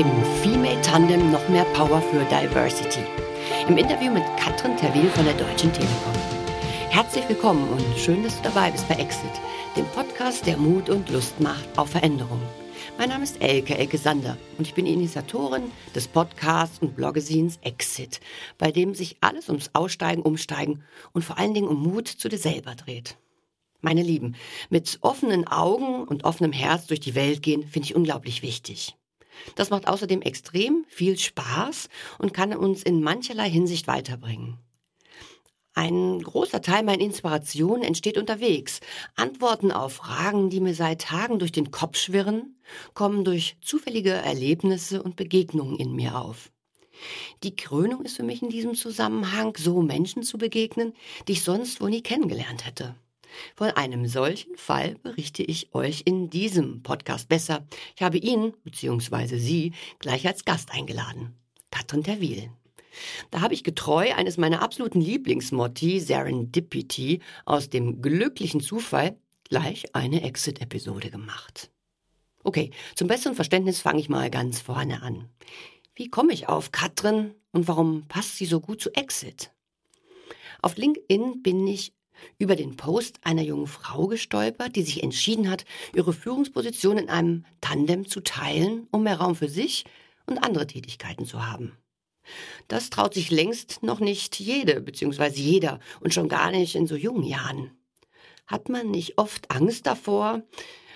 Im Female Tandem noch mehr Power für Diversity. Im Interview mit Katrin Terwil von der Deutschen Telekom. Herzlich willkommen und schön, dass du dabei bist bei Exit, dem Podcast, der Mut und Lust macht auf Veränderung. Mein Name ist Elke, Elke Sander und ich bin Initiatorin des Podcasts und Bloggesins Exit, bei dem sich alles ums Aussteigen, Umsteigen und vor allen Dingen um Mut zu dir selber dreht. Meine Lieben, mit offenen Augen und offenem Herz durch die Welt gehen, finde ich unglaublich wichtig. Das macht außerdem extrem viel Spaß und kann uns in mancherlei Hinsicht weiterbringen. Ein großer Teil meiner Inspiration entsteht unterwegs. Antworten auf Fragen, die mir seit Tagen durch den Kopf schwirren, kommen durch zufällige Erlebnisse und Begegnungen in mir auf. Die Krönung ist für mich in diesem Zusammenhang, so Menschen zu begegnen, die ich sonst wohl nie kennengelernt hätte. Von einem solchen Fall berichte ich euch in diesem Podcast besser. Ich habe ihn bzw. sie gleich als Gast eingeladen. Katrin Terwil. Da habe ich getreu eines meiner absoluten Lieblingsmotti, Serendipity, aus dem glücklichen Zufall gleich eine Exit-Episode gemacht. Okay, zum besseren Verständnis fange ich mal ganz vorne an. Wie komme ich auf Katrin und warum passt sie so gut zu Exit? Auf LinkedIn bin ich über den Post einer jungen Frau gestolpert, die sich entschieden hat, ihre Führungsposition in einem Tandem zu teilen, um mehr Raum für sich und andere Tätigkeiten zu haben. Das traut sich längst noch nicht jede bzw. jeder und schon gar nicht in so jungen Jahren. Hat man nicht oft Angst davor,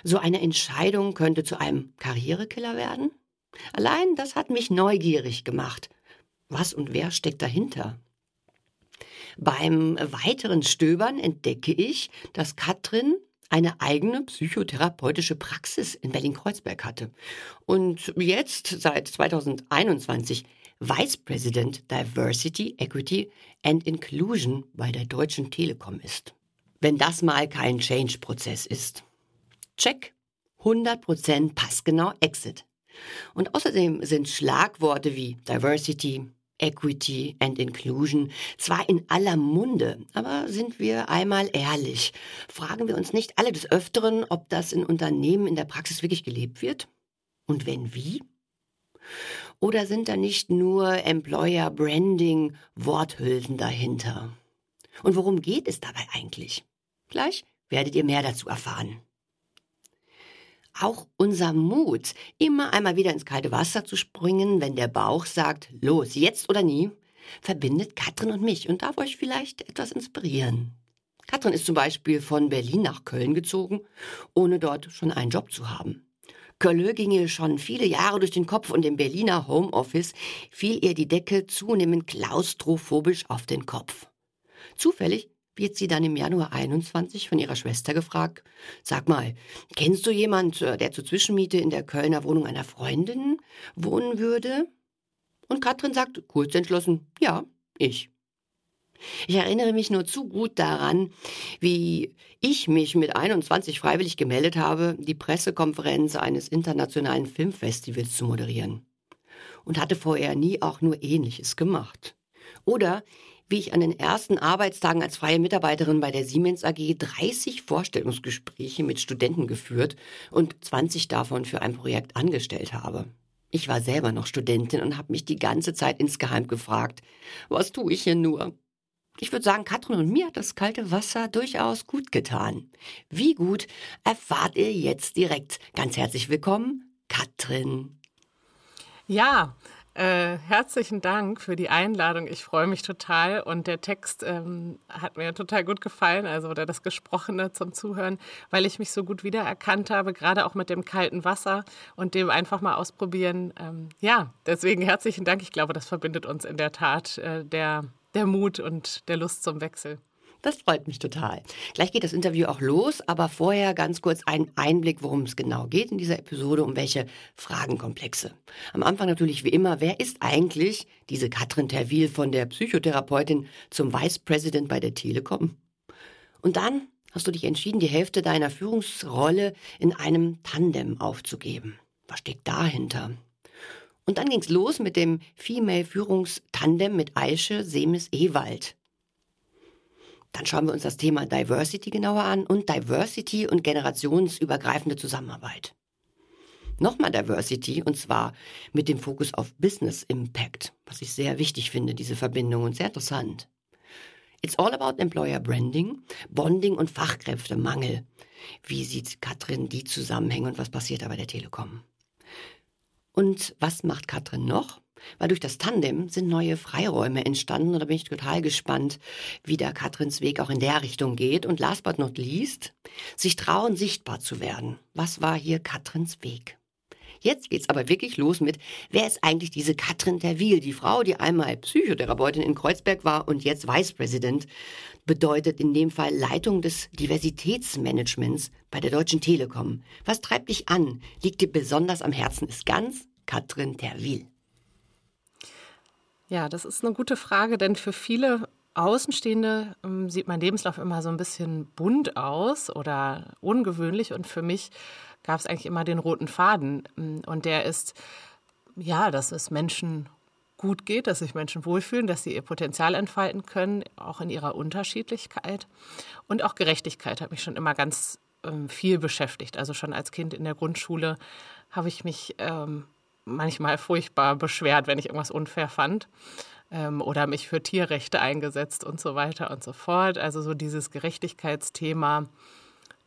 so eine Entscheidung könnte zu einem Karrierekiller werden? Allein das hat mich neugierig gemacht. Was und wer steckt dahinter? Beim weiteren Stöbern entdecke ich, dass Katrin eine eigene psychotherapeutische Praxis in Berlin-Kreuzberg hatte und jetzt seit 2021 Vice President Diversity, Equity and Inclusion bei der Deutschen Telekom ist. Wenn das mal kein Change-Prozess ist. Check. 100% passgenau Exit. Und außerdem sind Schlagworte wie Diversity, Equity and Inclusion zwar in aller Munde, aber sind wir einmal ehrlich, fragen wir uns nicht alle des Öfteren, ob das in Unternehmen in der Praxis wirklich gelebt wird? Und wenn wie? Oder sind da nicht nur Employer Branding Worthülsen dahinter? Und worum geht es dabei eigentlich? Gleich werdet ihr mehr dazu erfahren. Auch unser Mut, immer einmal wieder ins kalte Wasser zu springen, wenn der Bauch sagt, los, jetzt oder nie, verbindet Katrin und mich und darf euch vielleicht etwas inspirieren. Katrin ist zum Beispiel von Berlin nach Köln gezogen, ohne dort schon einen Job zu haben. Kölle ging ihr schon viele Jahre durch den Kopf und im Berliner Homeoffice fiel ihr die Decke zunehmend klaustrophobisch auf den Kopf. Zufällig wird sie dann im Januar 21 von ihrer Schwester gefragt, sag mal, kennst du jemand, äh, der zur Zwischenmiete in der Kölner Wohnung einer Freundin wohnen würde? Und Katrin sagt kurz entschlossen, ja, ich. Ich erinnere mich nur zu gut daran, wie ich mich mit 21 freiwillig gemeldet habe, die Pressekonferenz eines internationalen Filmfestivals zu moderieren. Und hatte vorher nie auch nur Ähnliches gemacht. Oder wie ich an den ersten Arbeitstagen als freie Mitarbeiterin bei der Siemens AG 30 Vorstellungsgespräche mit Studenten geführt und 20 davon für ein Projekt angestellt habe. Ich war selber noch Studentin und habe mich die ganze Zeit insgeheim gefragt, was tue ich hier nur? Ich würde sagen, Katrin und mir hat das kalte Wasser durchaus gut getan. Wie gut erfahrt ihr jetzt direkt. Ganz herzlich willkommen, Katrin. Ja, äh, herzlichen Dank für die Einladung. Ich freue mich total und der Text ähm, hat mir total gut gefallen, also oder das Gesprochene zum Zuhören, weil ich mich so gut wiedererkannt habe, gerade auch mit dem kalten Wasser und dem einfach mal ausprobieren. Ähm, ja, deswegen herzlichen Dank. Ich glaube, das verbindet uns in der Tat äh, der, der Mut und der Lust zum Wechsel. Das freut mich total. Gleich geht das Interview auch los, aber vorher ganz kurz ein Einblick, worum es genau geht in dieser Episode, um welche Fragenkomplexe. Am Anfang natürlich wie immer, wer ist eigentlich diese Katrin Terwil von der Psychotherapeutin zum Vice President bei der Telekom? Und dann hast du dich entschieden, die Hälfte deiner Führungsrolle in einem Tandem aufzugeben. Was steckt dahinter? Und dann ging's los mit dem Female-Führungstandem mit Aische Semes-Ewald. Dann schauen wir uns das Thema Diversity genauer an und Diversity und generationsübergreifende Zusammenarbeit. Nochmal Diversity und zwar mit dem Fokus auf Business Impact, was ich sehr wichtig finde, diese Verbindung und sehr interessant. It's all about Employer Branding, Bonding und Fachkräftemangel. Wie sieht Katrin die Zusammenhänge und was passiert da bei der Telekom? Und was macht Katrin noch? Weil durch das Tandem sind neue Freiräume entstanden und da bin ich total gespannt, wie da Katrins Weg auch in der Richtung geht. Und last but not least, sich trauen, sichtbar zu werden. Was war hier Katrins Weg? Jetzt geht's aber wirklich los mit, wer ist eigentlich diese Katrin Terwil, die Frau, die einmal Psychotherapeutin in Kreuzberg war und jetzt Vice President, bedeutet in dem Fall Leitung des Diversitätsmanagements bei der Deutschen Telekom. Was treibt dich an? Liegt dir besonders am Herzen? Ist ganz Katrin Terwil. Ja, das ist eine gute Frage, denn für viele Außenstehende ähm, sieht mein Lebenslauf immer so ein bisschen bunt aus oder ungewöhnlich und für mich gab es eigentlich immer den roten Faden. Und der ist, ja, dass es Menschen gut geht, dass sich Menschen wohlfühlen, dass sie ihr Potenzial entfalten können, auch in ihrer Unterschiedlichkeit. Und auch Gerechtigkeit hat mich schon immer ganz ähm, viel beschäftigt. Also schon als Kind in der Grundschule habe ich mich ähm, manchmal furchtbar beschwert, wenn ich irgendwas unfair fand ähm, oder mich für Tierrechte eingesetzt und so weiter und so fort. Also so dieses Gerechtigkeitsthema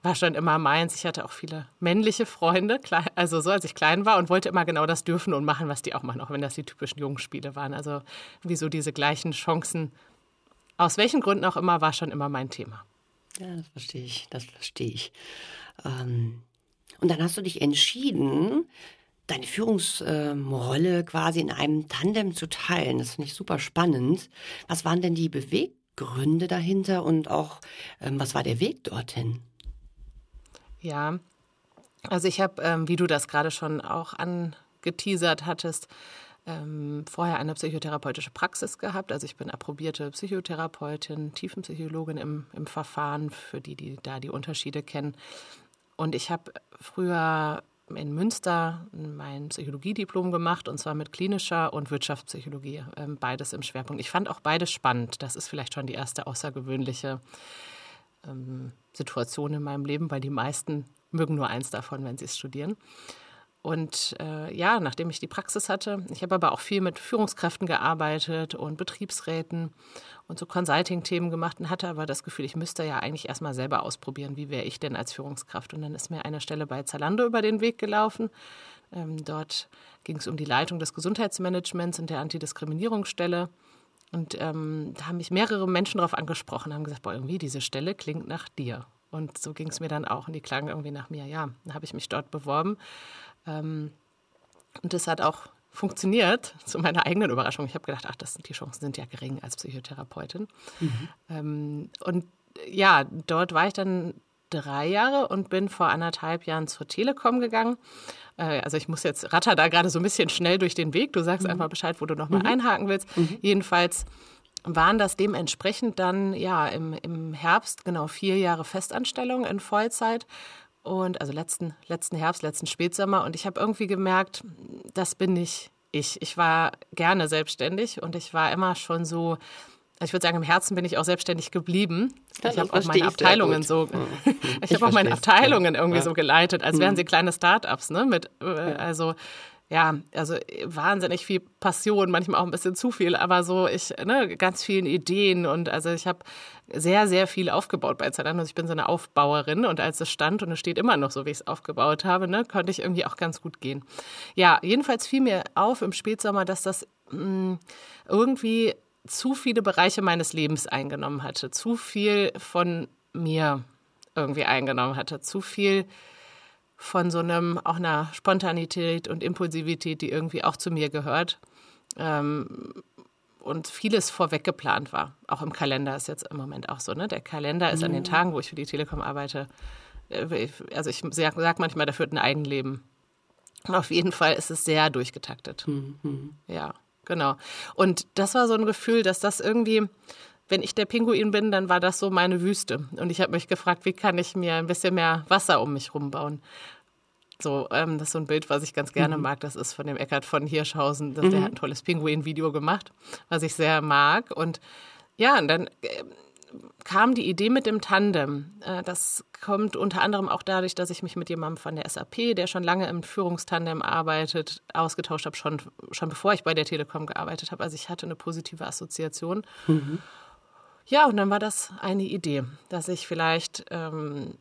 war schon immer meins. Ich hatte auch viele männliche Freunde, also so als ich klein war und wollte immer genau das dürfen und machen, was die auch machen, auch wenn das die typischen Jungspiele waren. Also wieso diese gleichen Chancen, aus welchen Gründen auch immer, war schon immer mein Thema. Ja, das verstehe ich, das verstehe ich. Ähm, und dann hast du dich entschieden, deine Führungsrolle quasi in einem Tandem zu teilen. Das finde ich super spannend. Was waren denn die Beweggründe dahinter und auch ähm, was war der Weg dorthin? Ja, also ich habe, ähm, wie du das gerade schon auch angeteasert hattest, ähm, vorher eine psychotherapeutische Praxis gehabt. Also ich bin approbierte Psychotherapeutin, Tiefenpsychologin im, im Verfahren, für die, die da die Unterschiede kennen. Und ich habe früher in Münster mein Psychologiediplom gemacht und zwar mit klinischer und Wirtschaftspsychologie, ähm, beides im Schwerpunkt. Ich fand auch beides spannend. Das ist vielleicht schon die erste außergewöhnliche ähm, Situation in meinem Leben, weil die meisten mögen nur eins davon, wenn sie es studieren. Und äh, ja, nachdem ich die Praxis hatte, ich habe aber auch viel mit Führungskräften gearbeitet und Betriebsräten und so Consulting-Themen gemacht und hatte aber das Gefühl, ich müsste ja eigentlich erstmal selber ausprobieren, wie wäre ich denn als Führungskraft. Und dann ist mir eine Stelle bei Zalando über den Weg gelaufen. Ähm, dort ging es um die Leitung des Gesundheitsmanagements und der Antidiskriminierungsstelle. Und ähm, da haben mich mehrere Menschen darauf angesprochen, haben gesagt, boah, irgendwie diese Stelle klingt nach dir. Und so ging es mir dann auch und die klangen irgendwie nach mir. Ja, dann habe ich mich dort beworben. Ähm, und das hat auch funktioniert, zu meiner eigenen Überraschung. Ich habe gedacht, ach, das die Chancen sind ja gering als Psychotherapeutin. Mhm. Ähm, und ja, dort war ich dann drei Jahre und bin vor anderthalb Jahren zur Telekom gegangen. Äh, also ich muss jetzt ratter da gerade so ein bisschen schnell durch den Weg. Du sagst mhm. einfach Bescheid, wo du nochmal mhm. einhaken willst. Mhm. Jedenfalls waren das dementsprechend dann ja im, im Herbst genau vier Jahre Festanstellung in Vollzeit. Und also letzten, letzten Herbst, letzten Spätsommer. Und ich habe irgendwie gemerkt, das bin nicht ich. Ich war gerne selbstständig und ich war immer schon so ich würde sagen, im Herzen bin ich auch selbstständig geblieben. Ja, ich habe auch meine Abteilungen so, ich, ich habe auch meine Abteilungen irgendwie ja. so geleitet, als wären mhm. sie kleine Start-ups, ne? Mit, äh, also ja, also wahnsinnig viel Passion, manchmal auch ein bisschen zu viel, aber so ich, ne, ganz vielen Ideen und also ich habe sehr, sehr viel aufgebaut bei Zalando. Also ich bin so eine Aufbauerin und als es stand und es steht immer noch so, wie ich es aufgebaut habe, ne, konnte ich irgendwie auch ganz gut gehen. Ja, jedenfalls fiel mir auf im Spätsommer, dass das mh, mm, irgendwie zu viele Bereiche meines Lebens eingenommen hatte, zu viel von mir irgendwie eingenommen hatte, zu viel von so einem auch einer Spontanität und Impulsivität, die irgendwie auch zu mir gehört. Ähm, und vieles vorweg geplant war. Auch im Kalender ist jetzt im Moment auch so. Ne? Der Kalender ist mhm. an den mhm. Tagen, wo ich für die Telekom arbeite, äh, also ich sage sag manchmal, der führt ein Eigenleben. Auf jeden Fall ist es sehr durchgetaktet. Mhm. Ja. Genau. Und das war so ein Gefühl, dass das irgendwie, wenn ich der Pinguin bin, dann war das so meine Wüste. Und ich habe mich gefragt, wie kann ich mir ein bisschen mehr Wasser um mich rumbauen? So, ähm, das ist so ein Bild, was ich ganz gerne mhm. mag. Das ist von dem Eckart von Hirschhausen. Das, mhm. Der hat ein tolles Pinguin-Video gemacht, was ich sehr mag. Und ja, und dann äh, kam die Idee mit dem Tandem. Äh, das kommt unter anderem auch dadurch, dass ich mich mit jemandem von der SAP, der schon lange im Führungstandem arbeitet, ausgetauscht habe, schon, schon bevor ich bei der Telekom gearbeitet habe. Also ich hatte eine positive Assoziation. Mhm. Ja, und dann war das eine Idee, dass ich vielleicht ähm,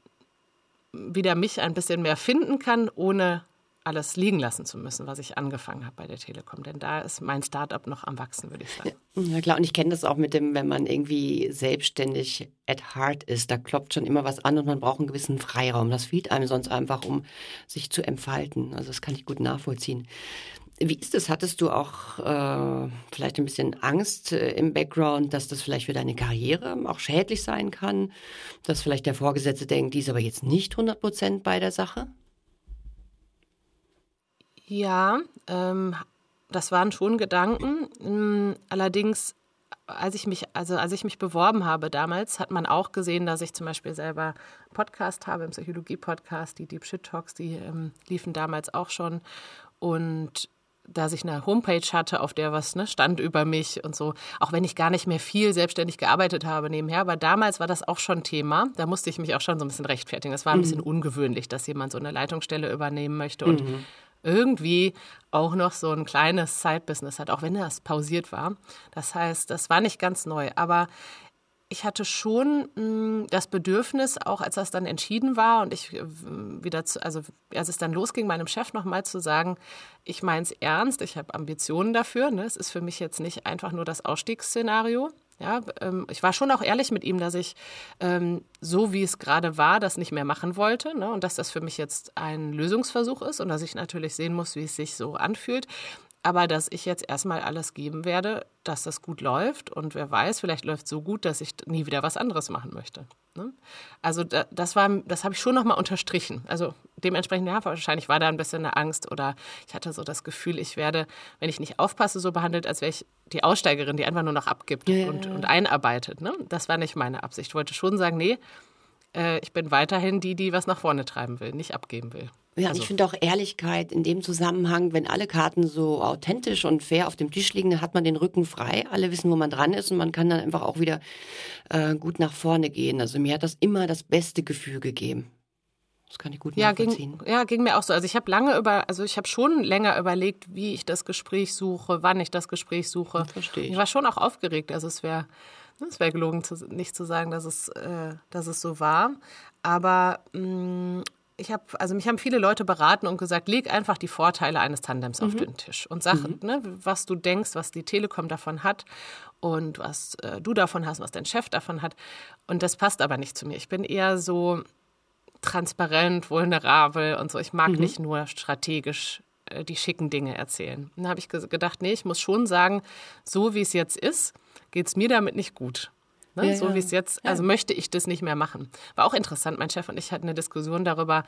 wieder mich ein bisschen mehr finden kann, ohne alles liegen lassen zu müssen, was ich angefangen habe bei der Telekom. Denn da ist mein Startup noch am Wachsen, würde ich sagen. Ja, klar. Und ich kenne das auch mit dem, wenn man irgendwie selbstständig at heart ist, da klopft schon immer was an und man braucht einen gewissen Freiraum. Das fehlt einem sonst einfach, um sich zu entfalten. Also das kann ich gut nachvollziehen. Wie ist es? Hattest du auch äh, vielleicht ein bisschen Angst äh, im Background, dass das vielleicht für deine Karriere auch schädlich sein kann? Dass vielleicht der Vorgesetzte denkt, die ist aber jetzt nicht 100 Prozent bei der Sache? Ja, ähm, das waren schon Gedanken. Ähm, allerdings, als ich mich, also als ich mich beworben habe damals, hat man auch gesehen, dass ich zum Beispiel selber Podcast habe, im Psychologie-Podcast, die Deep Shit Talks, die ähm, liefen damals auch schon. Und dass ich eine Homepage hatte, auf der was ne, stand über mich und so. Auch wenn ich gar nicht mehr viel selbstständig gearbeitet habe nebenher. Aber damals war das auch schon Thema. Da musste ich mich auch schon so ein bisschen rechtfertigen. Das war ein mhm. bisschen ungewöhnlich, dass jemand so eine Leitungsstelle übernehmen möchte. Und mhm irgendwie auch noch so ein kleines Side-Business hat, auch wenn das pausiert war. Das heißt, das war nicht ganz neu. Aber ich hatte schon mh, hm, das Bedürfnis, auch als das dann entschieden war und ich äh, wieder, zu, also als es dann losging, meinem Chef nochmal zu sagen, ich meine es ernst, ich habe Ambitionen dafür. Ne? Es ist für mich jetzt nicht einfach nur das Ausstiegsszenario. Ja, ähm, ich war schon auch ehrlich mit ihm, dass ich ähm, so wie es gerade war, das nicht mehr machen wollte ne? und dass das für mich jetzt ein Lösungsversuch ist und dass ich natürlich sehen muss, wie es sich so anfühlt. Aber dass ich jetzt erstmal alles geben werde, dass das gut läuft und wer weiß, vielleicht läuft es so gut, dass ich nie wieder was anderes machen möchte. Ne? Also da, das war, das habe ich schon nochmal unterstrichen. Also dementsprechend, ja, wahrscheinlich war da ein bisschen eine Angst oder ich hatte so das Gefühl, ich werde, wenn ich nicht aufpasse, so behandelt, als wäre ich die Aussteigerin, die einfach nur noch abgibt ja, und, und, einarbeitet. Ne? Das war nicht meine Absicht. Ich wollte schon sagen, nee, äh, ich bin weiterhin die, die was nach vorne treiben will, nicht abgeben will. Ja, also. ich finde auch Ehrlichkeit in dem Zusammenhang, wenn alle Karten so authentisch und fair auf dem Tisch liegen, dann hat man den Rücken frei. Alle wissen, wo man dran ist und man kann dann einfach auch wieder äh, gut nach vorne gehen. Also mir hat das immer das beste Gefühl gegeben. Das kann ich gut ja, nachvollziehen. Ging, ja, ging mir auch so. Also ich habe lange über, also ich habe schon länger überlegt, wie ich das Gespräch suche, wann ich das Gespräch suche. Das verstehe ich. Ich war schon auch aufgeregt. Also es wäre es wäre gelogen, zu, nicht zu sagen, dass es, äh, dass es so war. Aber mh, mm, ich habe, also mich haben viele Leute beraten und gesagt, leg einfach die Vorteile eines Tandems mhm. auf den Tisch und sag, mhm. ne, was du denkst, was die Telekom davon hat und was äh, du davon hast, was dein Chef davon hat. Und das passt aber nicht zu mir. Ich bin eher so transparent, vulnerabel und so. Ich mag mhm. nicht nur strategisch äh, die schicken Dinge erzählen. Dann habe ich gedacht, nee, ich muss schon sagen, so wie es jetzt ist, geht es mir damit nicht gut. Ne? Ja, so wie es jetzt, also ja. möchte ich das nicht mehr machen. War auch interessant. Mein Chef und ich hatten eine Diskussion darüber,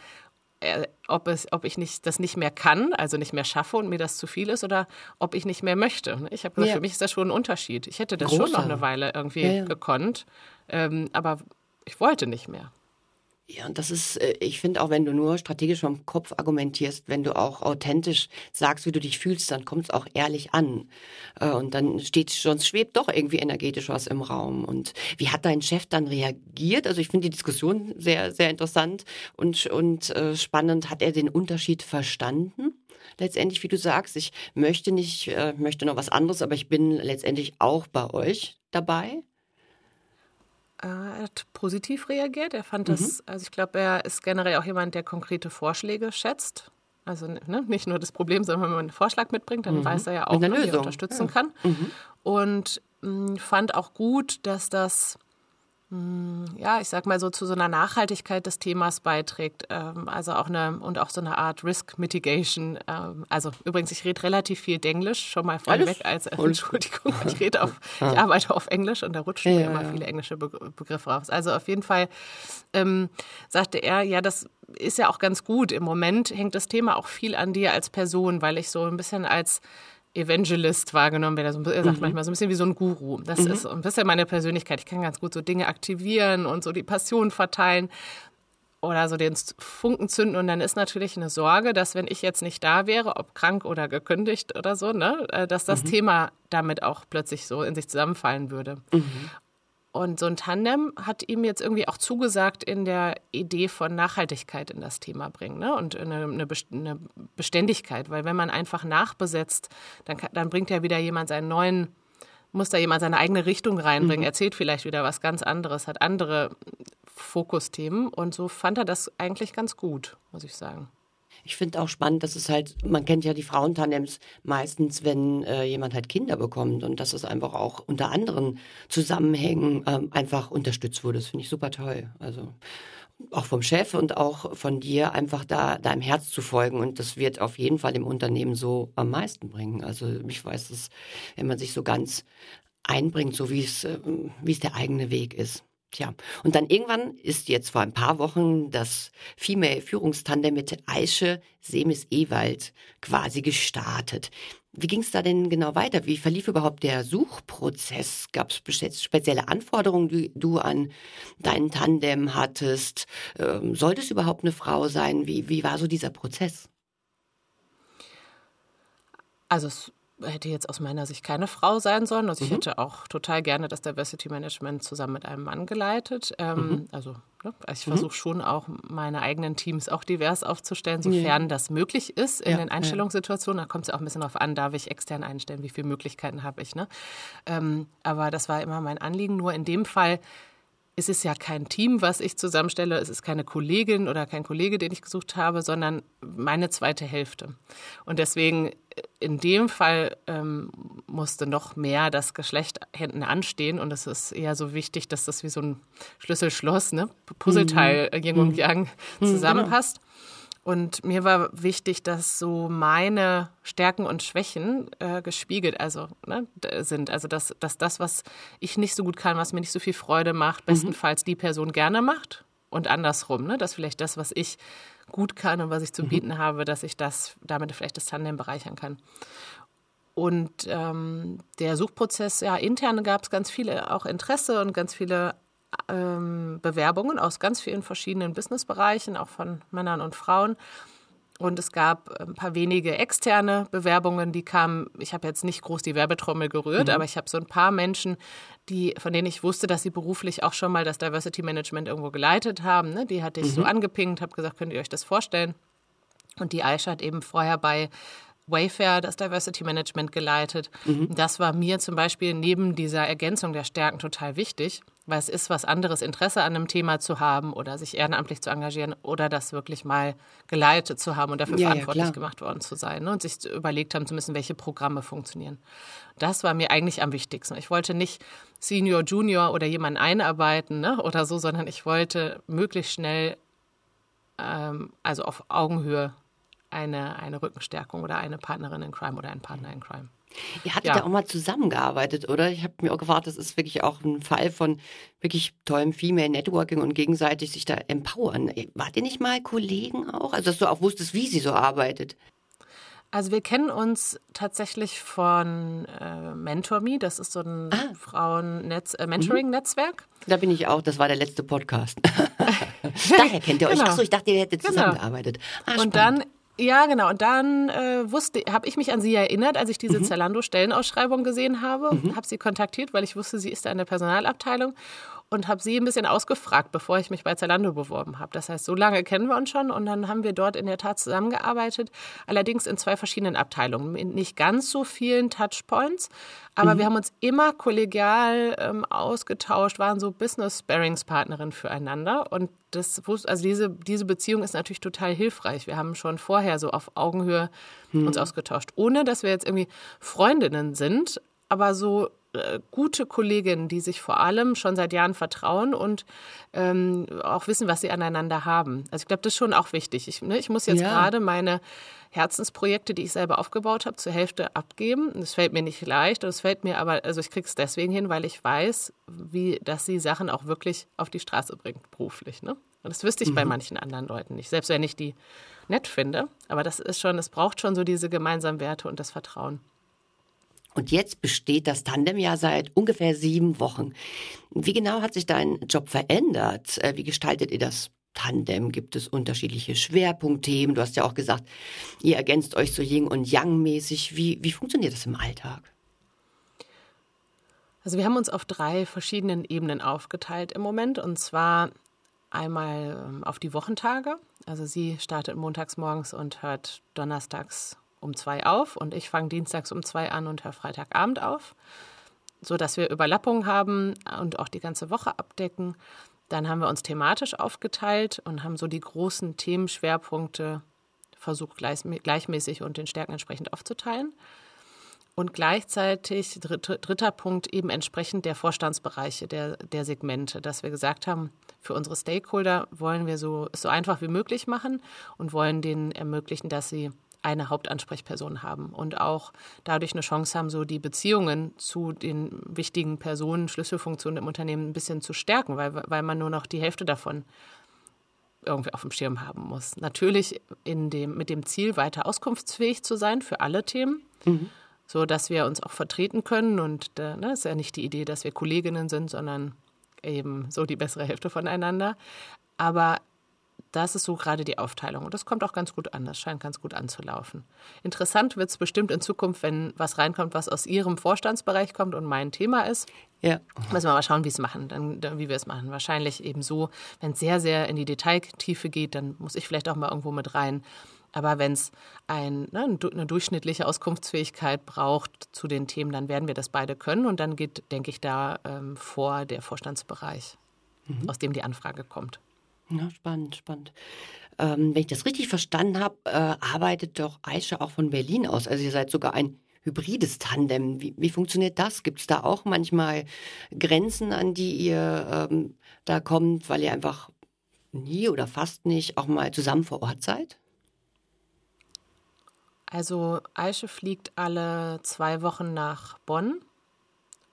äh, ob, es, ob ich nicht, das nicht mehr kann, also nicht mehr schaffe und mir das zu viel ist oder ob ich nicht mehr möchte. Ne? Ich habe gesagt, ja. für mich ist das schon ein Unterschied. Ich hätte das Großer. schon noch eine Weile irgendwie gekonnt, ähm, aber ich wollte nicht mehr. Ja, und das ist, äh, ich finde auch, wenn du nur strategisch vom Kopf argumentierst, wenn du auch authentisch sagst, wie du dich fühlst, dann kommt es auch ehrlich an. Äh, und dann steht schon, schwebt doch irgendwie energetisch was im Raum. Und wie hat dein Chef dann reagiert? Also ich finde die Diskussion sehr, sehr interessant und, und äh, spannend. Hat er den Unterschied verstanden? Letztendlich, wie du sagst, ich möchte nicht, möchte noch was anderes, aber ich bin letztendlich auch bei euch dabei. Er hat positiv reagiert. Er fand mhm. das, also ich glaube, er ist generell auch jemand, der konkrete Vorschläge schätzt. Also ne, nicht nur das Problem, sondern wenn man einen Vorschlag mitbringt, dann mhm. weiß er ja auch, wie er unterstützen ja. kann. Mhm. Und mh, fand auch gut, dass das ja, ich sag mal so zu so einer Nachhaltigkeit des Themas beiträgt. Ähm, also auch eine und auch so eine Art Risk Mitigation. Ähm, also übrigens, ich rede relativ viel Englisch, schon mal vorneweg als äh, Entschuldigung, ich rede auf, ich arbeite auf Englisch und da rutschen ja, mir immer viele englische Begriffe raus. Also auf jeden Fall ähm, sagte er, ja, das ist ja auch ganz gut. Im Moment hängt das Thema auch viel an dir als Person, weil ich so ein bisschen als Evangelist wahrgenommen werde. Also, er sagt mhm. manchmal so ein bisschen wie so ein Guru. Das mhm. ist ein bisschen meine Persönlichkeit. Ich kann ganz gut so Dinge aktivieren und so die Passion verteilen oder so den Funken zünden. Und dann ist natürlich eine Sorge, dass wenn ich jetzt nicht da wäre, ob krank oder gekündigt oder so, ne, äh, dass das mhm. Thema damit auch plötzlich so in sich zusammenfallen würde. Mhm. Und so ein Tandem hat ihm jetzt irgendwie auch zugesagt in der Idee von Nachhaltigkeit in das Thema bringen ne? und eine, eine, Beständigkeit. Weil wenn man einfach nachbesetzt, dann, dann bringt ja wieder jemand seinen neuen, muss da jemand seine eigene Richtung reinbringen, mhm. erzählt vielleicht wieder was ganz anderes, hat andere Fokusthemen. Und so fand er das eigentlich ganz gut, muss ich sagen. Ich finde auch spannend, dass es halt, man kennt ja die Frauentandems meistens, wenn äh, jemand halt Kinder bekommt und dass es einfach auch unter anderen Zusammenhängen ähm, einfach unterstützt wurde. Das finde ich super toll. Also auch vom Chef und auch von dir einfach da deinem Herz zu folgen und das wird auf jeden Fall im Unternehmen so am meisten bringen. Also ich weiß es, wenn man sich so ganz einbringt, so wie es, äh, wie es der eigene Weg ist. Tja, und dann irgendwann ist jetzt vor ein paar Wochen das Female-Führungstandem mit Aische Semes-Ewald quasi gestartet. Wie ging es da denn genau weiter? Wie verlief überhaupt der Suchprozess? Gab es spezielle Anforderungen, die du an deinen Tandem hattest? Ähm, sollte es überhaupt eine Frau sein? Wie, wie war so dieser Prozess? Also es hätte jetzt aus meiner Sicht keine Frau sein sollen. Also ich mhm. hätte auch total gerne das Diversity Management zusammen mit einem Mann geleitet. Ähm, mhm. Also ne, ich mhm. versuche schon auch meine eigenen Teams auch divers aufzustellen, sofern ja. das möglich ist in ja, den Einstellungssituationen. Da kommt es ja auch ein bisschen darauf an, darf ich extern einstellen, wie viele Möglichkeiten habe ich. Ne? Ähm, aber das war immer mein Anliegen. Nur in dem Fall es ist ja kein Team, was ich zusammenstelle, es ist keine Kollegin oder kein Kollege, den ich gesucht habe, sondern meine zweite Hälfte. Und deswegen in dem Fall ähm, musste noch mehr das Geschlecht hinten anstehen und es ist eher so wichtig, dass das wie so ein Schlüssel-Schloss, ne? Puzzleteil mhm. Yin und Yang mhm. Genau. zusammenpasst. Und mir war wichtig, dass so meine Stärken und Schwächen äh, gespiegelt also, ne, sind. Also dass, dass das, was ich nicht so gut kann, was mir nicht so viel Freude macht, mhm. bestenfalls die Person gerne macht und andersrum. Ne? Dass vielleicht das, was ich gut kann und was ich zu mhm. bieten habe, dass ich das damit vielleicht das Tandem bereichern kann. Und ähm, der Suchprozess, ja, intern gab es ganz viele auch Interesse und ganz viele ähm, Bewerbungen aus ganz vielen verschiedenen Businessbereichen, auch von Männern und Frauen. Und es gab ein paar wenige externe Bewerbungen, die kamen. Ich habe jetzt nicht groß die Werbetrommel gerührt, mhm. aber ich habe so ein paar Menschen, die, von denen ich wusste, dass sie beruflich auch schon mal das Diversity Management irgendwo geleitet haben. Ne? Die hatte ich mhm. so angepinkt, habe gesagt, könnt ihr euch das vorstellen? Und die Aisha hat eben vorher bei Wayfair das Diversity Management geleitet. Mhm. Das war mir zum Beispiel neben dieser Ergänzung der Stärken total wichtig, weil es ist was anderes, Interesse an einem Thema zu haben oder sich ehrenamtlich zu engagieren oder das wirklich mal geleitet zu haben und dafür ja, verantwortlich ja, gemacht worden zu sein ne? und sich überlegt haben zu müssen, welche Programme funktionieren. Das war mir eigentlich am wichtigsten. Ich wollte nicht Senior, Junior oder jemanden einarbeiten ne? oder so, sondern ich wollte möglichst schnell, ähm, also auf Augenhöhe, eine, eine Rückenstärkung oder eine Partnerin in Crime oder ein Partner in Crime. Ihr hattet ja. ja auch mal zusammengearbeitet, oder? Ich habe mir auch gefragt, das ist wirklich auch ein Fall von wirklich tollem Female Networking und gegenseitig sich da empowern. Wart ihr nicht mal Kollegen auch? Also, dass du auch wusstest, wie sie so arbeitet? Also wir kennen uns tatsächlich von äh, MentorMe, das ist so ein ah. Frauen-Mentoring-Netzwerk. Mhm. Da bin ich auch, das war der letzte Podcast. Daher kennt ihr euch. Genau. Achso, ich dachte, ihr hättet genau. zusammengearbeitet. Ah, und dann ja, genau. Und dann äh, wusste, habe ich mich an sie erinnert, als ich diese mhm. Zalando-Stellenausschreibung gesehen habe. Mhm. Habe sie kontaktiert, weil ich wusste, sie ist da in der Personalabteilung und habe sie ein bisschen ausgefragt, bevor ich mich bei Zalando beworben habe. Das heißt, so lange kennen wir uns schon und dann haben wir dort in der Tat zusammengearbeitet, allerdings in zwei verschiedenen Abteilungen, in nicht ganz so vielen Touchpoints, aber mhm. wir haben uns immer kollegial ähm, ausgetauscht, waren so Business-Sparings-Partnerin füreinander und das, also diese, diese Beziehung ist natürlich total hilfreich. Wir haben schon vorher so auf Augenhöhe mhm. uns ausgetauscht, ohne dass wir jetzt irgendwie Freundinnen sind, aber so äh, gute Kolleginnen, die sich vor allem schon seit Jahren vertrauen und ähm, auch wissen, was sie aneinander haben. Also ich glaube, das ist schon auch wichtig. Ich, ne, ich muss jetzt ja. gerade meine Herzensprojekte, die ich selber aufgebaut habe, zur Hälfte abgeben. Das fällt mir nicht leicht und es fällt mir aber, also ich kriege es deswegen hin, weil ich weiß, wie, dass sie Sachen auch wirklich auf die Straße bringt, beruflich. Ne? Und das wüsste ich mhm. bei manchen anderen Leuten nicht, selbst wenn ich die nett finde. Aber das ist schon, es braucht schon so diese gemeinsamen Werte und das Vertrauen. Und jetzt besteht das Tandem ja seit ungefähr sieben Wochen. Wie genau hat sich dein Job verändert? Äh, wie gestaltet ihr das Tandem? Gibt es unterschiedliche Schwerpunktthemen? Du hast ja auch gesagt, ihr ergänzt euch so Yin und Yang mäßig. Wie, wie funktioniert das im Alltag? Also wir haben uns auf drei verschiedenen Ebenen aufgeteilt im Moment. Und zwar einmal ähm, auf die Wochentage. Also sie startet montags morgens und hört donnerstags um zwei auf und ich fange dienstags um zwei an und höre Freitagabend auf, so dass wir Überlappungen haben und auch die ganze Woche abdecken. Dann haben wir uns thematisch aufgeteilt und haben so die großen Themenschwerpunkte versucht gleichmäßig und den Stärken entsprechend aufzuteilen. Und gleichzeitig, dritter, Punkt, eben entsprechend der Vorstandsbereiche, der, der Segmente, dass wir gesagt haben, für unsere Stakeholder wollen wir so, so einfach wie möglich machen und wollen denen ermöglichen, dass sie eine Hauptansprechperson haben und auch dadurch eine Chance haben, so die Beziehungen zu den wichtigen Personen, Schlüsselfunktionen im Unternehmen ein bisschen zu stärken, weil, weil man nur noch die Hälfte davon irgendwie auf dem Schirm haben muss. Natürlich in dem, mit dem Ziel, weiter auskunftsfähig zu sein für alle Themen, mhm. so dass wir uns auch vertreten können. Und äh, ne, ist ja nicht die Idee, dass wir Kolleginnen sind, sondern eben so die bessere Hälfte voneinander. Aber das ist so gerade die Aufteilung. Und das kommt auch ganz gut an. Das scheint ganz gut anzulaufen. Interessant wird es bestimmt in Zukunft, wenn was reinkommt, was aus Ihrem Vorstandsbereich kommt und mein Thema ist. Ja. Müssen wir mal schauen, wie es machen, dann, wie wir es machen. Wahrscheinlich eben so, wenn es sehr, sehr in die Detailtiefe geht, dann muss ich vielleicht auch mal irgendwo mit rein. Aber wenn es ein, ne, eine durchschnittliche Auskunftsfähigkeit braucht zu den Themen, dann werden wir das beide können. Und dann geht, denke ich, da ähm, vor der Vorstandsbereich, mhm. aus dem die Anfrage kommt. Ja, spannend, spannend. Ähm, wenn ich das richtig verstanden habe, äh, arbeitet doch Aisha auch von Berlin aus. Also ihr seid sogar ein hybrides Tandem. Wie, wie funktioniert das? Gibt es da auch manchmal Grenzen, an die ihr ähm, da kommt, weil ihr einfach nie oder fast nicht auch mal zusammen vor Ort seid? Also Aische fliegt alle zwei Wochen nach Bonn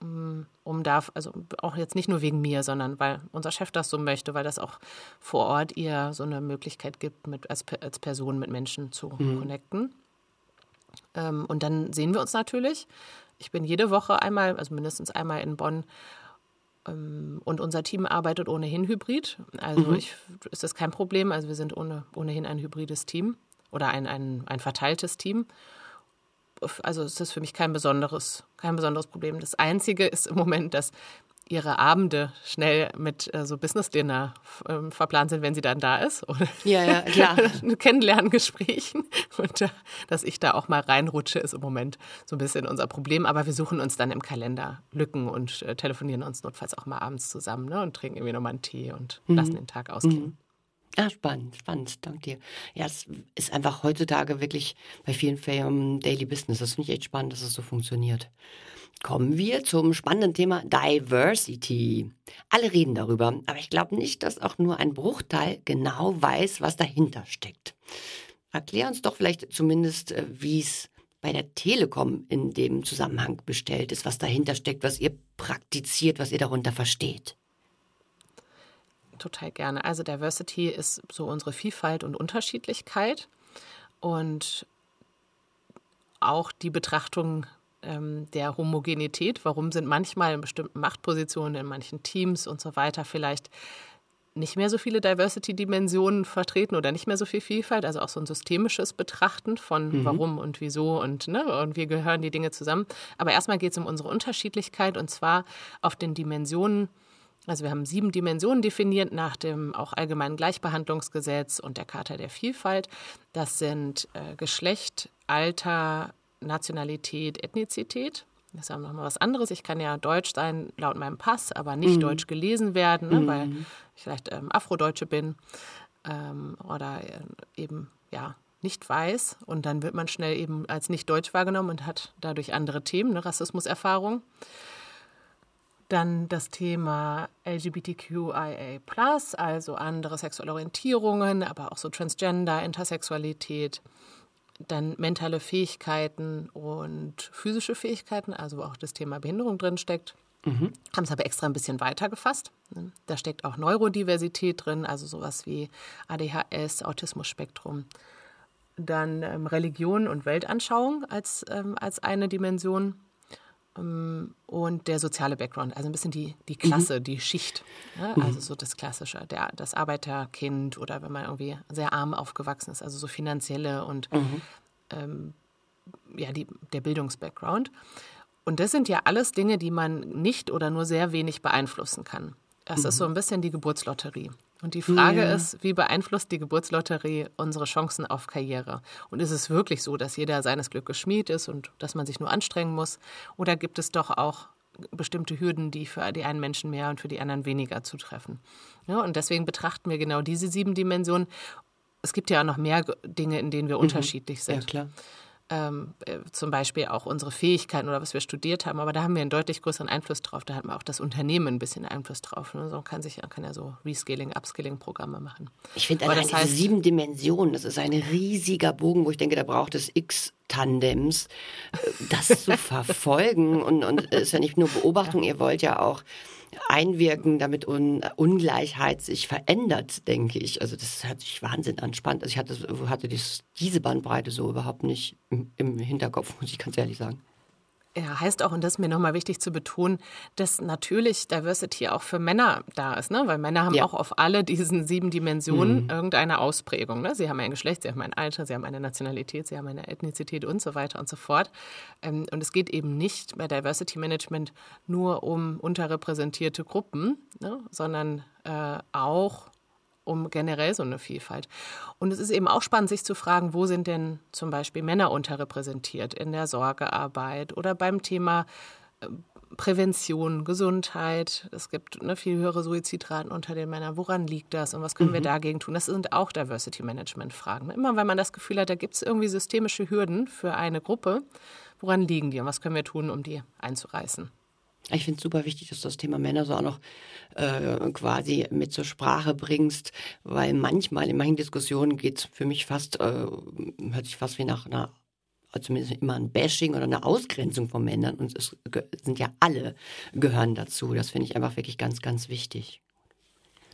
um da, also auch jetzt nicht nur wegen mir, sondern weil unser Chef das so möchte, weil das auch vor Ort ihr so eine Möglichkeit gibt, mit, als, als Person mit Menschen zu mhm. connecten. Ähm, und dann sehen wir uns natürlich. Ich bin jede Woche einmal, also mindestens einmal in Bonn. Ähm, und unser Team arbeitet ohnehin hybrid. Also mhm. ich, ist das kein Problem. Also wir sind ohne, ohnehin ein hybrides Team oder ein, ein, ein verteiltes Team also ist das für mich kein besonderes, kein besonderes Problem. Das Einzige ist im Moment, dass ihre Abende schnell mit äh, so Business Dinner äh, verplant sind, wenn sie dann da ist. Oder ja, ja, klar. Kennenlerngesprächen. Und äh, dass ich da auch mal reinrutsche, ist im Moment so ein bisschen unser Problem. Aber wir suchen uns dann im Kalender Lücken und äh, telefonieren uns notfalls auch mal abends zusammen ne, und trinken irgendwie nochmal einen Tee und mhm. lassen den Tag ausklingen. Mhm. Ah, spannend, spannend, danke dir. Ja, es ist einfach heutzutage wirklich bei vielen Firmen Daily Business. Das finde ich echt spannend, dass es so funktioniert. Kommen wir zum spannenden Thema Diversity. Alle reden darüber, aber ich glaube nicht, dass auch nur ein Bruchteil genau weiß, was dahinter steckt. Erklär uns doch vielleicht zumindest, äh, wie es bei der Telekom in dem Zusammenhang bestellt ist, was dahinter steckt, was ihr praktiziert, was ihr darunter versteht total gerne. Also Diversity ist so unsere Vielfalt und Unterschiedlichkeit und auch die Betrachtung ähm, der Homogenität. Warum sind manchmal in bestimmten Machtpositionen, in manchen Teams und so weiter vielleicht nicht mehr so viele Diversity-Dimensionen vertreten oder nicht mehr so viel Vielfalt, also auch so ein systemisches Betrachten von mhm. warum und wieso und, ne, und wie gehören die Dinge zusammen. Aber erstmal geht es um unsere Unterschiedlichkeit und zwar auf den Dimensionen also wir haben sieben Dimensionen definiert nach dem auch allgemeinen Gleichbehandlungsgesetz und der Charta der Vielfalt. Das sind äh, Geschlecht, Alter, Nationalität, Ethnizität. Das ist auch nochmal was anderes. Ich kann ja Deutsch sein laut meinem Pass, aber nicht mhm. Deutsch gelesen werden, ne, mhm. weil ich vielleicht ähm, Afrodeutsche bin ähm, oder äh, eben ja nicht weiß. Und dann wird man schnell eben als nicht deutsch wahrgenommen und hat dadurch andere Themen, ne, Rassismuserfahrung. Dann das Thema LGBTQIA, also andere sexuelle Orientierungen, aber auch so Transgender, Intersexualität. Dann mentale Fähigkeiten und physische Fähigkeiten, also auch das Thema Behinderung drin steckt. Mhm. Haben es aber extra ein bisschen weiter gefasst. Da steckt auch Neurodiversität drin, also sowas wie ADHS, Autismus-Spektrum. Dann ähm, Religion und Weltanschauung als, ähm, als eine Dimension und der soziale Background, also ein bisschen die, die Klasse, mhm. die Schicht. Ja? Mhm. Also so das Klassische, der, das Arbeiterkind oder wenn man irgendwie sehr arm aufgewachsen ist, also so finanzielle und mhm. ähm, ja, die, der Bildungsbackground. Und das sind ja alles Dinge, die man nicht oder nur sehr wenig beeinflussen kann. Das mhm. ist so ein bisschen die Geburtslotterie. Und die Frage ja. ist, wie beeinflusst die Geburtslotterie unsere Chancen auf Karriere? Und ist es wirklich so, dass jeder seines Glückes Schmied ist und dass man sich nur anstrengen muss? Oder gibt es doch auch bestimmte Hürden, die für die einen Menschen mehr und für die anderen weniger zutreffen? Ja, und deswegen betrachten wir genau diese sieben Dimensionen. Es gibt ja auch noch mehr Dinge, in denen wir mhm. unterschiedlich sind. Ja, klar ähm, äh, zum Beispiel auch unsere Fähigkeiten oder was wir studiert haben, aber da haben wir einen deutlich größeren Einfluss drauf. Da hat man auch das Unternehmen ein bisschen Einfluss drauf. Ne? So kann sich kann ja so Rescaling, Upskilling-Programme machen. Ich finde allein das heißt, diese sieben Dimensionen, das ist ein riesiger Bogen, wo ich denke, da braucht es X Tandems, äh, das zu verfolgen und, und ist ja nicht nur Beobachtung, ihr wollt ja auch einwirken, damit Un Ungleichheit sich verändert, denke ich. Also das hat sich wahnsinnig anspannt. Also ich hatte, hatte dies, diese Bandbreite so überhaupt nicht im, im Hinterkopf, muss ich ganz ehrlich sagen. Ja, heißt auch, und das ist mir nochmal wichtig zu betonen, dass natürlich Diversity auch für Männer da ist, ne? weil Männer haben ja. auch auf alle diesen sieben Dimensionen mhm. irgendeine Ausprägung. Ne? Sie haben ein Geschlecht, sie haben ein Alter, sie haben eine Nationalität, sie haben eine Ethnizität und so weiter und so fort. Ähm, und es geht eben nicht bei Diversity Management nur um unterrepräsentierte Gruppen, ne? sondern äh, auch um generell so eine Vielfalt. Und es ist eben auch spannend, sich zu fragen, wo sind denn zum Beispiel Männer unterrepräsentiert in der Sorgearbeit oder beim Thema äh, Prävention, Gesundheit. Es gibt eine viel höhere Suizidraten unter den Männern. Woran liegt das und was können mhm. wir dagegen tun? Das sind auch Diversity Management Fragen. Immer wenn man das Gefühl hat, da gibt es irgendwie systemische Hürden für eine Gruppe, woran liegen die und was können wir tun, um die einzureißen? Ich finde es super wichtig, dass du das Thema Männer so auch noch äh, quasi mit zur Sprache bringst, weil manchmal in manchen Diskussionen geht es für mich fast, äh, hört sich fast wie nach einer zumindest immer ein Bashing oder eine Ausgrenzung von Männern und es sind ja alle gehören dazu. Das finde ich einfach wirklich ganz, ganz wichtig.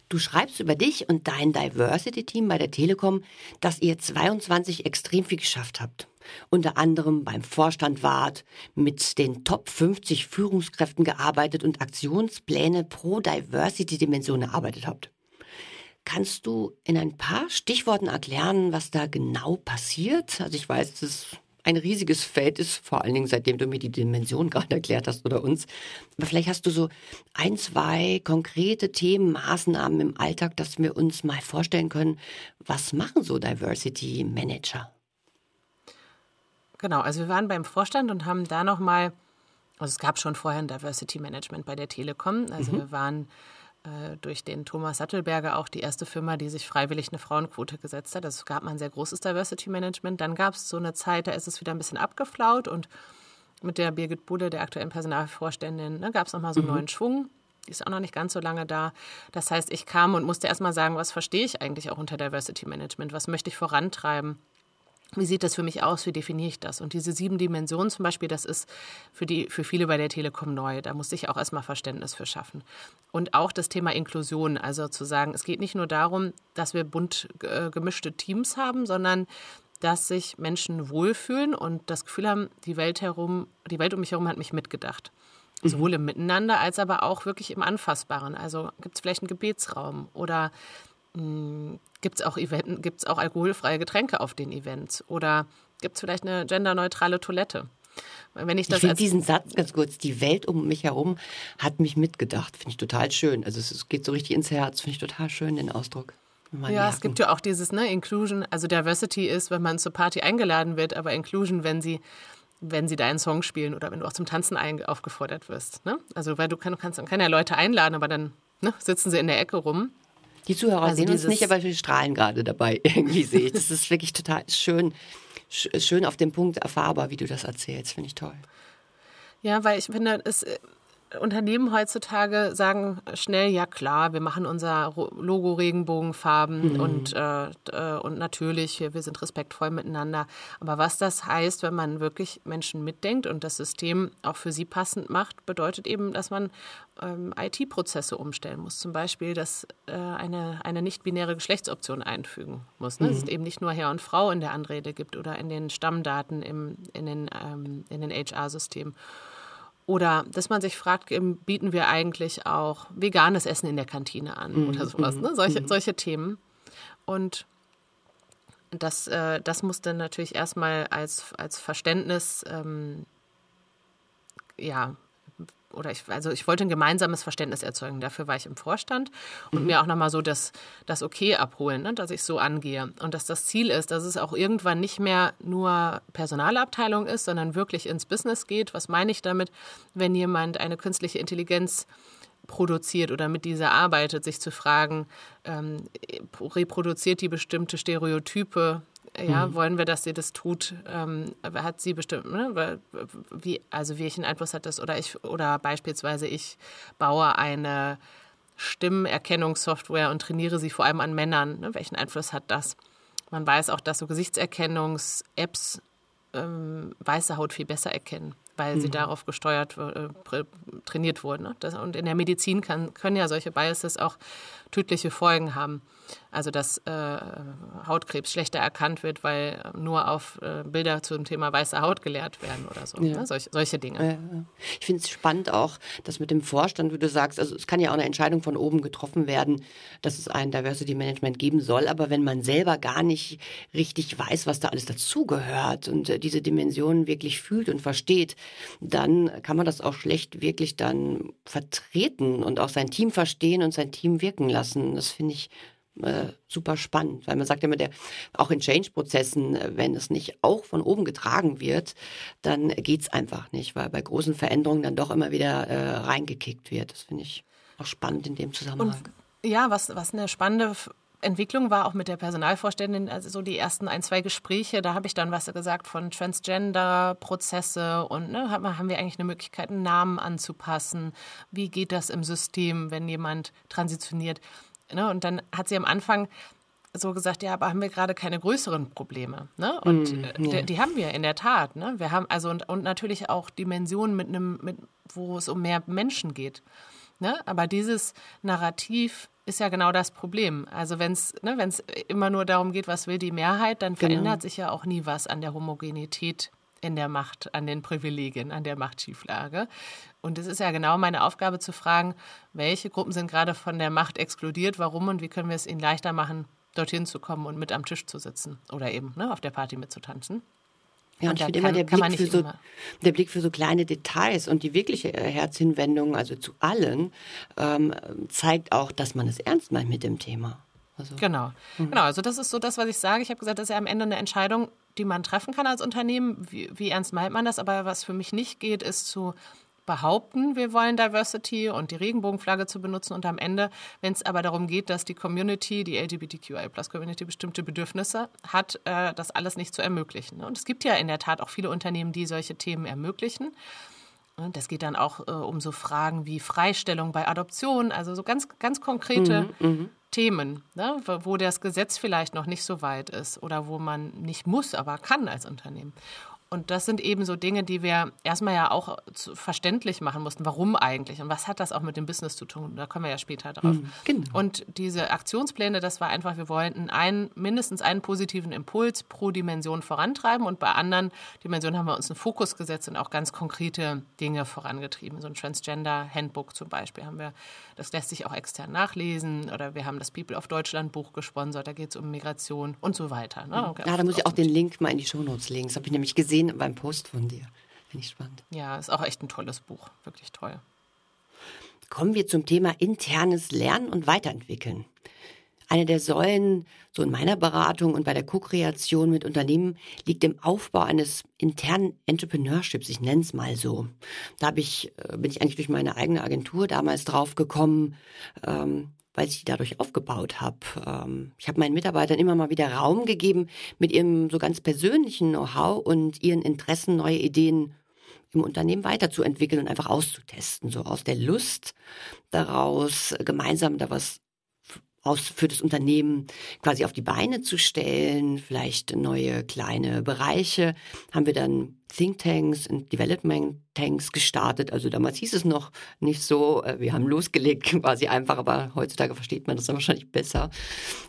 Du schreibst über dich und dein Diversity-Team bei der Telekom, dass ihr 22 extrem viel geschafft habt. Unter anderem beim Vorstand wart, mit den Top 50 Führungskräften gearbeitet und Aktionspläne pro Diversity-Dimension erarbeitet habt. Kannst du in ein paar Stichworten erklären, was da genau passiert? Also ich weiß, es ist ein riesiges Feld ist, vor allen Dingen seitdem du mir die Dimension gerade erklärt hast oder uns. Aber vielleicht hast du so ein, zwei konkrete Themen, Maßnahmen im Alltag, dass wir uns mal vorstellen können, was machen so Diversity Manager? Genau, also wir waren beim Vorstand und haben da nochmal, also es gab schon vorher ein Diversity Management bei der Telekom. Also mhm. wir waren äh, durch den Thomas Sattelberger auch die erste Firma, die sich freiwillig eine Frauenquote gesetzt hat. Also es gab mal ein sehr großes Diversity Management. Dann gab es so eine Zeit, da ist es wieder ein bisschen abgeflaut und mit der Birgit Bude, der aktuellen Personalvorständin, ne, gab es nochmal so einen mhm. neuen Schwung. Die ist auch noch nicht ganz so lange da. Das heißt, ich kam und musste erstmal sagen, was verstehe ich eigentlich auch unter Diversity Management? Was möchte ich vorantreiben? Wie sieht das für mich aus? Wie definiere ich das? Und diese sieben Dimensionen zum Beispiel, das ist für, die, für viele bei der Telekom neu. Da musste ich auch erstmal Verständnis für schaffen. Und auch das Thema Inklusion, also zu sagen, es geht nicht nur darum, dass wir bunt äh, gemischte Teams haben, sondern dass sich Menschen wohlfühlen und das Gefühl haben, die Welt herum, die Welt um mich herum hat mich mitgedacht. Mhm. Sowohl im Miteinander als aber auch wirklich im Anfassbaren. Also gibt es vielleicht einen Gebetsraum oder Gibt es auch, auch alkoholfreie Getränke auf den Events? Oder gibt es vielleicht eine genderneutrale Toilette? Wenn ich, ich finde diesen Satz ganz kurz, die Welt um mich herum hat mich mitgedacht, finde ich total schön. Also es, geht so richtig ins Herz, finde ich total schön, den Ausdruck. Ja, merken. es gibt ja auch dieses ne, Inclusion, also Diversity ist, wenn man zur Party eingeladen wird, aber Inclusion, wenn sie wenn sie deinen Song spielen oder wenn du auch zum Tanzen aufgefordert wirst. Ne? Also weil du, kann, du kannst dann keine Leute einladen, aber dann ne, sitzen sie in der Ecke rum. Die Zuhörer also sehen uns nicht, aber wir strahlen gerade dabei, irgendwie sehe ich. Das ist wirklich total schön, schön auf dem Punkt erfahrbar, wie du das erzählst. Finde ich toll. Ja, weil ich finde, es Unternehmen heutzutage sagen schnell, ja klar, wir machen unser Logo Regenbogenfarben mhm. und, äh, äh, und natürlich, wir sind respektvoll miteinander. Aber was das heißt, wenn man wirklich Menschen mitdenkt und das System auch für sie passend macht, bedeutet eben, dass man ähm, IT-Prozesse umstellen muss. Zum Beispiel, dass äh, eine, eine nicht-binäre Geschlechtsoption einfügen muss. Ne? Mhm. Dass es eben nicht nur Herr und Frau in der Anrede gibt oder in den Stammdaten im, in den, ähm, in den HR-Systemen. Oder dass man sich fragt, bieten wir eigentlich auch veganes Essen in der Kantine an mhm. oder sowas, ne? solche, mhm. solche Themen. Und das, äh, das muss dann natürlich erstmal als, als Verständnis ähm, ja, oder ich, also ich wollte ein gemeinsames Verständnis erzeugen. Dafür war ich im Vorstand und mhm. mir auch nochmal so das, das Okay abholen, ne, dass ich so angehe. Und dass das Ziel ist, dass es auch irgendwann nicht mehr nur Personalabteilung ist, sondern wirklich ins Business geht. Was meine ich damit, wenn jemand eine künstliche Intelligenz produziert oder mit dieser arbeitet, sich zu fragen, ähm, reproduziert die bestimmte Stereotype ja, mhm. wollen wir, dass sie das tut? Ähm, hat sie bestimmt, ne? wie, also welchen Einfluss hat das? Oder ich, oder beispielsweise ich baue eine Stimmerkennungssoftware und trainiere sie vor allem an Männern. Ne? Welchen Einfluss hat das? Man weiß auch, dass so Gesichtserkennungs-Apps ähm, weiße Haut viel besser erkennen, weil mhm. sie darauf gesteuert, äh, trainiert wurden. Ne? Das, und in der Medizin kann, können ja solche Biases auch tödliche Folgen haben. Also dass äh, Hautkrebs schlechter erkannt wird, weil nur auf äh, Bilder zum Thema weiße Haut gelehrt werden oder so. Ja. Ne? Solch, solche Dinge. Ja. Ich finde es spannend auch, dass mit dem Vorstand, wie du sagst, also es kann ja auch eine Entscheidung von oben getroffen werden, dass es ein Diversity Management geben soll, aber wenn man selber gar nicht richtig weiß, was da alles dazugehört und äh, diese Dimensionen wirklich fühlt und versteht, dann kann man das auch schlecht wirklich dann vertreten und auch sein Team verstehen und sein Team wirken lassen. Das finde ich äh, super spannend, weil man sagt immer, der, auch in Change-Prozessen, äh, wenn es nicht auch von oben getragen wird, dann geht's einfach nicht, weil bei großen Veränderungen dann doch immer wieder äh, reingekickt wird. Das finde ich auch spannend in dem Zusammenhang. Und, ja, was, was eine spannende Entwicklung war auch mit der Personalvorständin, also so die ersten ein, zwei Gespräche, da habe ich dann was gesagt von Transgender-Prozesse und ne, haben wir eigentlich eine Möglichkeit, einen Namen anzupassen? Wie geht das im System, wenn jemand transitioniert? Ne? Und dann hat sie am Anfang so gesagt, ja, aber haben wir gerade keine größeren Probleme? Ne? Und mm, ja. die, die, haben wir in der Tat. Ne? Wir haben also und, und natürlich auch Dimensionen mit einem, mit, wo es um mehr Menschen geht. Ne? Aber dieses Narrativ ist ja genau das Problem. Also wenn es ne, immer nur darum geht, was will die Mehrheit, dann genau. verändert sich ja auch nie was an der Homogenität in der Macht, an den Privilegien, an der Machtschieflage. Und es ist ja genau meine Aufgabe zu fragen, welche Gruppen sind gerade von der Macht exkludiert, warum und wie können wir es ihnen leichter machen, dorthin zu kommen und mit am Tisch zu sitzen oder eben ne, auf der Party mitzutanzen. Ja, und, und ich finde immer der Blick, für so, der Blick für so kleine Details und die wirkliche äh, Herzhinwendung, also zu allen, ähm, zeigt auch, dass man es ernst meint mit dem Thema. Also, genau, mhm. genau. Also das ist so das, was ich sage. Ich habe gesagt, das ist ja am Ende eine Entscheidung, die man treffen kann als Unternehmen. Wie, wie ernst meint man das? Aber was für mich nicht geht, ist zu behaupten, wir wollen Diversity und die Regenbogenflagge zu benutzen und am Ende, wenn es aber darum geht, dass die Community, die LGBTQI-Plus-Community bestimmte Bedürfnisse hat, äh, das alles nicht zu ermöglichen. Und es gibt ja in der Tat auch viele Unternehmen, die solche Themen ermöglichen. Und das geht dann auch äh, um so Fragen wie Freistellung bei Adoption, also so ganz, ganz konkrete mhm, mhm. Themen, ne, wo das Gesetz vielleicht noch nicht so weit ist oder wo man nicht muss, aber kann als Unternehmen. Und das sind eben so Dinge, die wir erstmal ja auch verständlich machen mussten. Warum eigentlich? Und was hat das auch mit dem Business zu tun? Da kommen wir ja später drauf. Mhm, genau. Und diese Aktionspläne, das war einfach, wir wollten einen, mindestens einen positiven Impuls pro Dimension vorantreiben. Und bei anderen Dimensionen haben wir uns einen Fokus gesetzt und auch ganz konkrete Dinge vorangetrieben. So ein Transgender-Handbook zum Beispiel haben wir, das lässt sich auch extern nachlesen. Oder wir haben das People of Deutschland Buch gesponsert, da geht es um Migration und so weiter. Ne? Ja, da muss ich auch den Link mal in die Shownotes legen. Das habe ich nämlich gesehen gesehen beim Post von dir. Finde ich spannend. Ja, ist auch echt ein tolles Buch. Wirklich toll. Kommen wir zum Thema internes Lernen und Weiterentwickeln. Eine der Säulen, so in meiner Beratung und bei der Co-Kreation mit Unternehmen, liegt im Aufbau eines internen Entrepreneurships. Ich nenne es mal so. Da ich, äh, bin ich eigentlich durch meine eigene Agentur damals drauf gekommen, ähm, weil ich die dadurch aufgebaut habe. Ähm, ich habe meinen Mitarbeitern immer mal wieder Raum gegeben, mit ihrem so ganz persönlichen Know-how und ihren Interessen neue Ideen im Unternehmen weiterzuentwickeln und einfach auszutesten, so aus der Lust daraus gemeinsam da was aus für das Unternehmen quasi auf die Beine zu stellen, vielleicht neue kleine Bereiche, haben wir dann Thinktanks und Development Tanks gestartet. Also damals hieß es noch nicht so, äh, wir haben losgelegt quasi einfach, aber heutzutage versteht man das dann wahrscheinlich besser.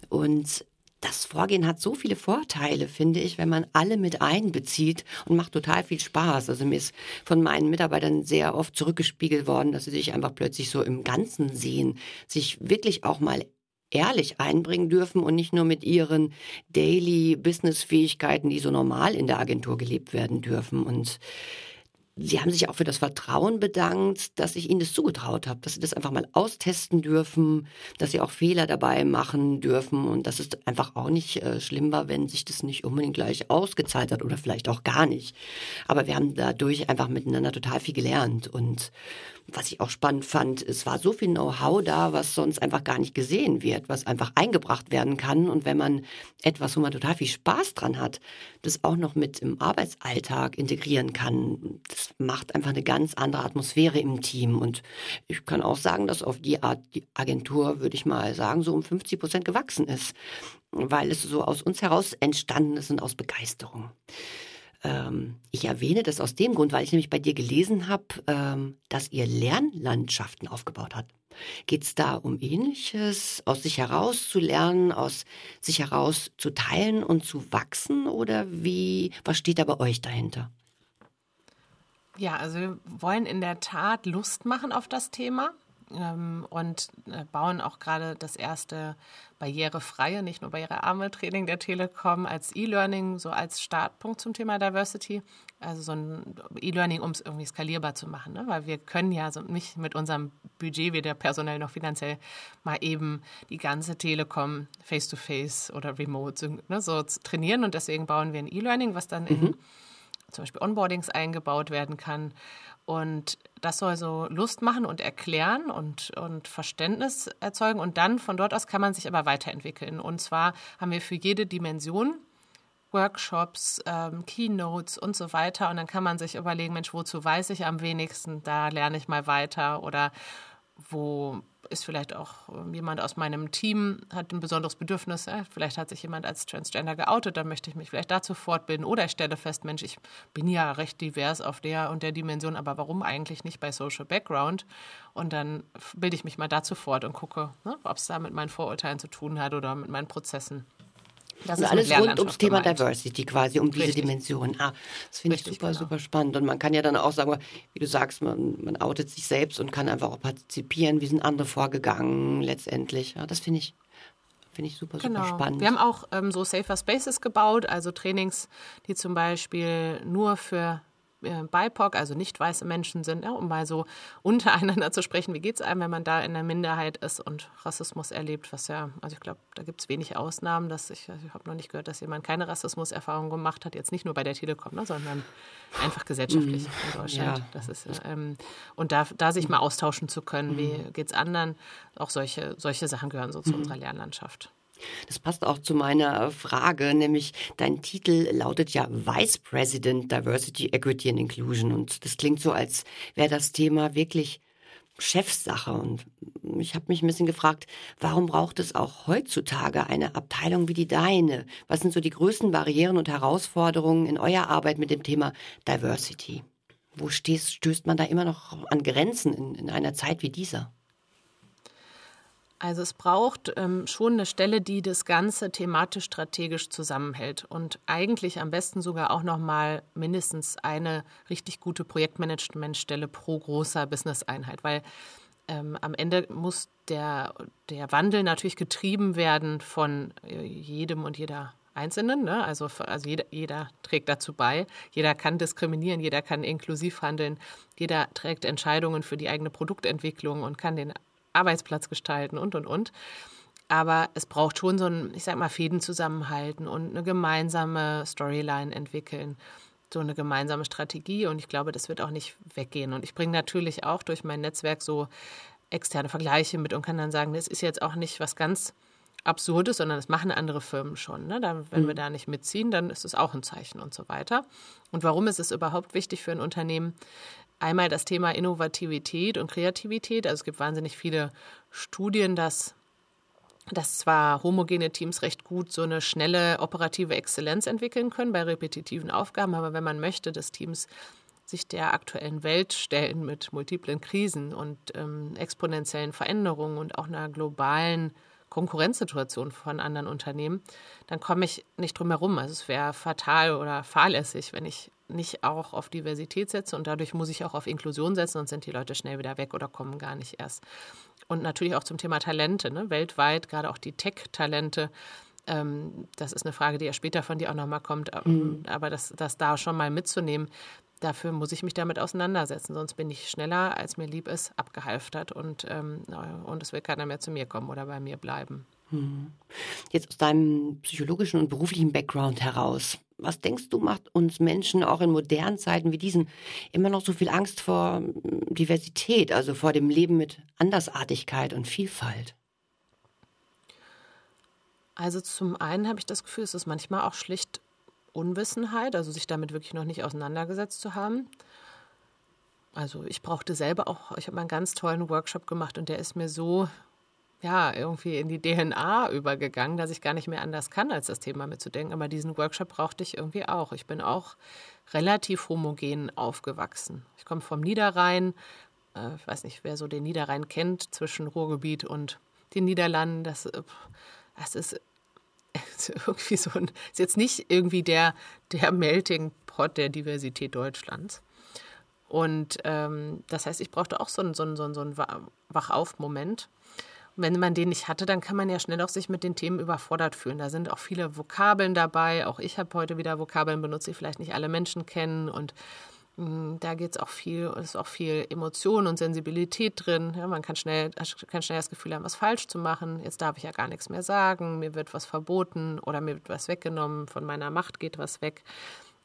Und das Vorgehen hat so viele Vorteile, finde ich, wenn man alle mit einbezieht und macht total viel Spaß. Also mir ist von meinen Mitarbeitern sehr oft zurückgespiegelt worden, dass sie sich einfach plötzlich so im Ganzen sehen, sich wirklich auch mal ehrlich einbringen dürfen und nicht nur mit ihren Daily Business Fähigkeiten, die so normal in der Agentur gelebt werden dürfen. Und Sie haben sich auch für das Vertrauen bedankt, dass ich Ihnen das zugetraut habe, dass Sie das einfach mal austesten dürfen, dass Sie auch Fehler dabei machen dürfen und dass es einfach auch nicht äh, schlimm war, wenn sich das nicht unbedingt gleich ausgezahlt hat oder vielleicht auch gar nicht. Aber wir haben dadurch einfach miteinander total viel gelernt und was ich auch spannend fand, es war so viel Know-how da, was sonst einfach gar nicht gesehen wird, was einfach eingebracht werden kann. Und wenn man etwas, wo man total viel Spaß dran hat, das auch noch mit im Arbeitsalltag integrieren kann, das macht einfach eine ganz andere Atmosphäre im Team. Und ich kann auch sagen, dass auf die Art die Agentur, würde ich mal sagen, so um 50 Prozent gewachsen ist, weil es so aus uns heraus entstanden ist und aus Begeisterung. Ähm, ich erwähne das aus dem Grund, weil ich nämlich bei dir gelesen habe, ähm, dass ihr Lernlandschaften aufgebaut habt. Geht es da um Ähnliches, aus sich heraus zu lernen, aus sich heraus zu teilen und zu wachsen? Oder wie, was steht da bei euch dahinter? Ja, also wir wollen in der Tat Lust machen auf das Thema ähm, und äh, bauen auch gerade das erste barrierefreie, nicht nur barrierearme Training der Telekom als E-Learning, so als Startpunkt zum Thema Diversity. Also so ein E-Learning, um es irgendwie skalierbar zu machen, ne? weil wir können ja so nicht mit unserem Budget, weder personell noch finanziell, mal eben die ganze Telekom face-to-face -face oder remote ne, so trainieren und deswegen bauen wir ein E-Learning, was dann mhm. in zum Beispiel Onboardings eingebaut werden kann und das soll so Lust machen und erklären und, und Verständnis erzeugen. Und dann von dort aus kann man sich aber weiterentwickeln. Und zwar haben wir für jede Dimension Workshops, ähm, Keynotes und so weiter. Und dann kann man sich überlegen, Mensch, wozu weiß ich am wenigsten? Da lerne ich mal weiter. Oder wo ist vielleicht auch ähm, jemand aus meinem Team, hat ein besonderes Bedürfnis, äh, vielleicht hat sich jemand als Transgender geoutet, dann möchte ich mich vielleicht dazu fortbilden oder ich stelle fest, Mensch, ich bin ja recht divers auf der und der Dimension, aber warum eigentlich nicht bei Social Background? Und dann bilde ich mich mal dazu fort und gucke, ne, ob es da mit meinen Vorurteilen zu tun hat oder mit meinen Prozessen. Das ist alles rund ums Thema gemeint. Diversity quasi, um diese Richtig. Dimension. Ah, das finde ich super, genau. super spannend. Und man kann ja dann auch sagen, wie du sagst, man, man outet sich selbst und kann einfach auch partizipieren. Wie sind andere vorgegangen letztendlich? Ja, das finde ich Finde ich super, genau. super spannend. Wir haben auch ähm, so Safer Spaces gebaut, also Trainings, die zum Beispiel nur für BIPOC, also nicht weiße Menschen sind, ja, um mal so untereinander zu sprechen, wie geht es einem, wenn man da in der Minderheit ist und Rassismus erlebt, was ja, also ich glaube, da gibt es wenig Ausnahmen, dass ich, also ich habe noch nicht gehört, dass jemand keine Rassismuserfahrung gemacht hat, jetzt nicht nur bei der Telekom, ne, sondern einfach gesellschaftlich mhm. in Deutschland. Ja. Das ist, ähm, und da, da sich mal austauschen zu können, wie mhm. geht es anderen, auch solche, solche Sachen gehören so zu mhm. unserer Lernlandschaft. Das passt auch zu meiner Frage, nämlich dein Titel lautet ja Vice President Diversity, Equity and Inclusion. Und das klingt so, als wäre das Thema wirklich Chefsache. Und ich habe mich ein bisschen gefragt, warum braucht es auch heutzutage eine Abteilung wie die deine? Was sind so die größten Barrieren und Herausforderungen in eurer Arbeit mit dem Thema Diversity? Wo stößt, stößt man da immer noch an Grenzen in, in einer Zeit wie dieser? Also es braucht ähm, schon eine Stelle, die das Ganze thematisch strategisch zusammenhält und eigentlich am besten sogar auch noch mal mindestens eine richtig gute Projektmanagementstelle pro großer Business-Einheit, weil ähm, am Ende muss der, der Wandel natürlich getrieben werden von äh, jedem und jeder Einzelnen. Ne? Also, also jeder, jeder trägt dazu bei. Jeder kann diskriminieren, jeder kann inklusiv handeln, jeder trägt Entscheidungen für die eigene Produktentwicklung und kann den Arbeitsplatz gestalten und, und, und. Aber es braucht schon so ein, ich sag mal, Fäden zusammenhalten und eine gemeinsame Storyline entwickeln, so eine gemeinsame Strategie. Und ich glaube, das wird auch nicht weggehen. Und ich bringe natürlich auch durch mein Netzwerk so externe Vergleiche mit und kann dann sagen, das ist jetzt auch nicht was ganz Absurdes, sondern das machen andere Firmen schon. Ne? Da, wenn mhm. wir da nicht mitziehen, dann ist es auch ein Zeichen und so weiter. Und warum ist es überhaupt wichtig für ein Unternehmen, Einmal das Thema Innovativität und Kreativität. Also es gibt wahnsinnig viele Studien, dass dass zwar homogene Teams recht gut so eine schnelle operative Exzellenz entwickeln können bei repetitiven Aufgaben, aber wenn man möchte, dass Teams sich der aktuellen Welt stellen mit multiplen Krisen und ähm, exponentiellen Veränderungen und auch einer globalen Konkurrenzsituation von anderen Unternehmen, dann komme ich nicht drum herum. Also es wäre fatal oder fahrlässig, wenn ich nicht auch auf Diversität setze und dadurch muss ich auch auf Inklusion setzen, sonst sind die Leute schnell wieder weg oder kommen gar nicht erst. Und natürlich auch zum Thema Talente, ne? weltweit, gerade auch die Tech-Talente. Ähm, das ist eine Frage, die ja später von dir auch nochmal kommt, ähm, mhm. aber das, das da schon mal mitzunehmen, dafür muss ich mich damit auseinandersetzen, sonst bin ich schneller, als mir lieb ist, abgehalftert und, ähm, und es will keiner mehr zu mir kommen oder bei mir bleiben. Jetzt aus deinem psychologischen und beruflichen Background heraus, was denkst du, macht uns Menschen auch in modernen Zeiten wie diesen immer noch so viel Angst vor hm, Diversität, also vor dem Leben mit Andersartigkeit und Vielfalt? Also zum einen habe ich das Gefühl, es ist manchmal auch schlicht Unwissenheit, also sich damit wirklich noch nicht auseinandergesetzt zu haben. Also ich brauchte selber auch, ich habe mal einen ganz tollen Workshop gemacht und der ist mir so, ja, irgendwie in die DNA übergegangen, dass ich gar nicht mehr anders kann, als das Thema mitzudenken. Aber diesen Workshop brauchte ich irgendwie auch. Ich bin auch relativ homogen aufgewachsen. Ich komme vom Niederrhein, äh, ich weiß nicht, wer so den Niederrhein kennt, zwischen Ruhrgebiet und den Niederlanden. Das, äh, das ist irgendwie so ein, ist jetzt nicht irgendwie der, der Melting Pot der Diversität Deutschlands. Und ähm, das heißt, ich brauchte auch so einen, so einen, so einen Wachauf-Moment. Wenn man den nicht hatte, dann kann man ja schnell auch sich mit den Themen überfordert fühlen. Da sind auch viele Vokabeln dabei. Auch ich habe heute wieder Vokabeln benutzt, die vielleicht nicht alle Menschen kennen. Und hm, da geht es auch viel, ist auch viel Emotion und Sensibilität drin. Ja, man kann schnell, kann schnell das Gefühl haben, was falsch zu machen. Jetzt darf ich ja gar nichts mehr sagen, mir wird was verboten oder mir wird was weggenommen, von meiner Macht geht was weg.